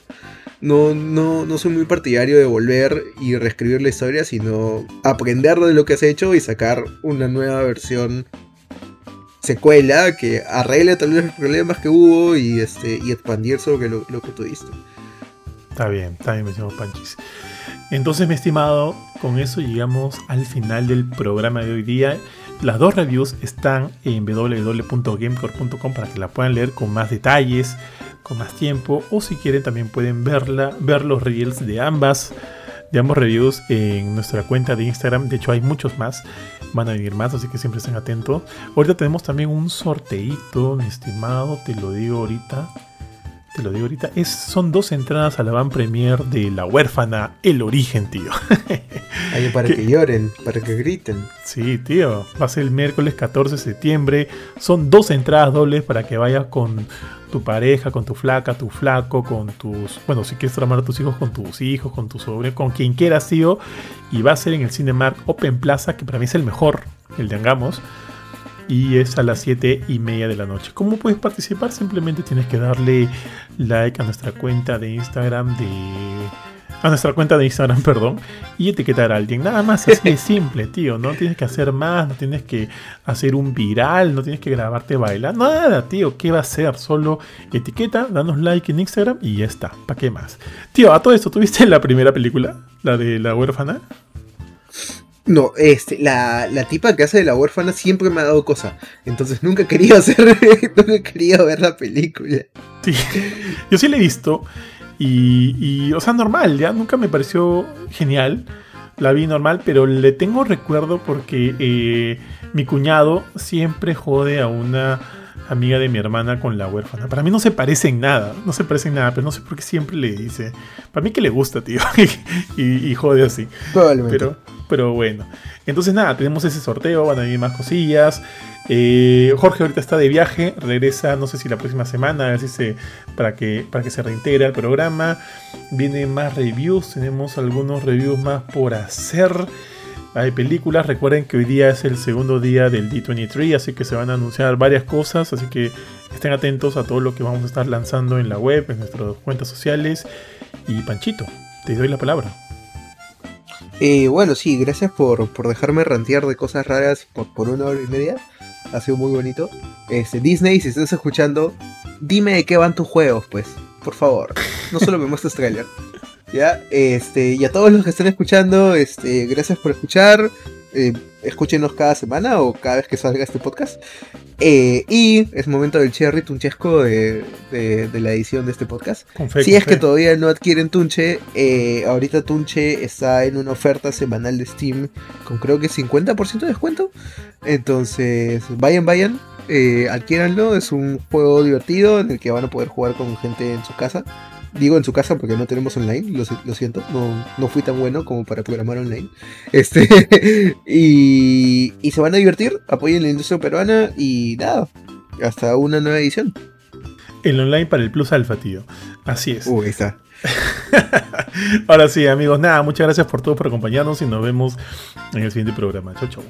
No, no, no soy muy partidario de volver y reescribir la historia, sino aprender de lo que has hecho y sacar una nueva versión secuela que arregle tal vez los problemas que hubo y este y expandir sobre lo, lo que tuviste. Está bien, está bien, me Panchis. Entonces, mi estimado, con eso llegamos al final del programa de hoy día. Las dos reviews están en www.gamecore.com para que la puedan leer con más detalles, con más tiempo, o si quieren también pueden verla, ver los reels de ambas, de ambos reviews en nuestra cuenta de Instagram. De hecho, hay muchos más, van a venir más, así que siempre estén atentos. Ahorita tenemos también un sorteito, mi estimado, te lo digo ahorita te lo digo ahorita, es, son dos entradas a la van premier de La huérfana, El origen, tío. Para que, lloren, para que griten. Sí, tío, va a ser el miércoles 14 de septiembre. Son dos entradas dobles para que vayas con tu pareja, con tu flaca, tu flaco, con tus, bueno, si quieres tramar a tus hijos, con tus hijos, con tu sobrino, con quien quieras, tío. Y va a ser en el Cinemark Open Plaza, que para mí es el mejor, el de Angamos y es a las 7 y media de la noche. ¿Cómo puedes participar? Simplemente tienes que darle like a nuestra cuenta de Instagram de... A nuestra cuenta de Instagram, perdón, y etiquetar a alguien. Nada más así de simple, tío. No tienes que hacer más, no tienes que hacer un viral, no tienes que grabarte bailar. Nada, tío. ¿Qué va a hacer? Solo etiqueta, danos like en Instagram y ya está. ¿Para qué más? Tío, a todo esto, ¿tuviste la primera película? La de la huérfana. No, este, la, la, tipa que hace de la huérfana siempre me ha dado cosa. Entonces nunca quería hacer, nunca quería ver la película. Sí, yo sí la he visto. Y, y, o sea, normal, ya nunca me pareció genial. La vi normal, pero le tengo recuerdo porque eh, mi cuñado siempre jode a una amiga de mi hermana con la huérfana. Para mí no se parece en nada, no se parece en nada, pero no sé por qué siempre le dice. Para mí que le gusta, tío, y, y, jode así. Probablemente. Pero, pero bueno. Entonces nada, tenemos ese sorteo, van a venir más cosillas. Eh, Jorge ahorita está de viaje, regresa no sé si la próxima semana, a ver si se, para, que, para que se reintegre al programa. Vienen más reviews, tenemos algunos reviews más por hacer. Hay películas, recuerden que hoy día es el segundo día del D23, así que se van a anunciar varias cosas, así que estén atentos a todo lo que vamos a estar lanzando en la web, en nuestras cuentas sociales. Y Panchito, te doy la palabra. Eh, bueno, sí, gracias por, dejarme rantear de cosas raras por, una hora y media. Ha sido muy bonito. Este, Disney, si estás escuchando, dime de qué van tus juegos, pues. Por favor. No solo me muestres trailer. ¿Ya? Este, y a todos los que estén escuchando, este, gracias por escuchar. Eh, escúchenos cada semana o cada vez que salga este podcast. Eh, y es momento del cherry tunchesco de, de, la edición de este podcast. si es que todavía no adquieren Tunche, eh, ahorita Tunche está en una oferta semanal de Steam con creo que 50% de descuento. Entonces, vayan, vayan, adquiéranlo. Es un juego divertido en el que van a poder jugar con gente en su casa. Digo en su casa porque no tenemos online, lo, siento, no, no, fui tan bueno como para programar online. Este, y, y se van a divertir, apoyen la industria peruana y nada, hasta una nueva edición. El online para el Plus Alpha, tío. Así es. Uy, está. Ahora sí, amigos, nada, muchas gracias por todo, por acompañarnos y nos vemos en el siguiente programa. Chau, chau.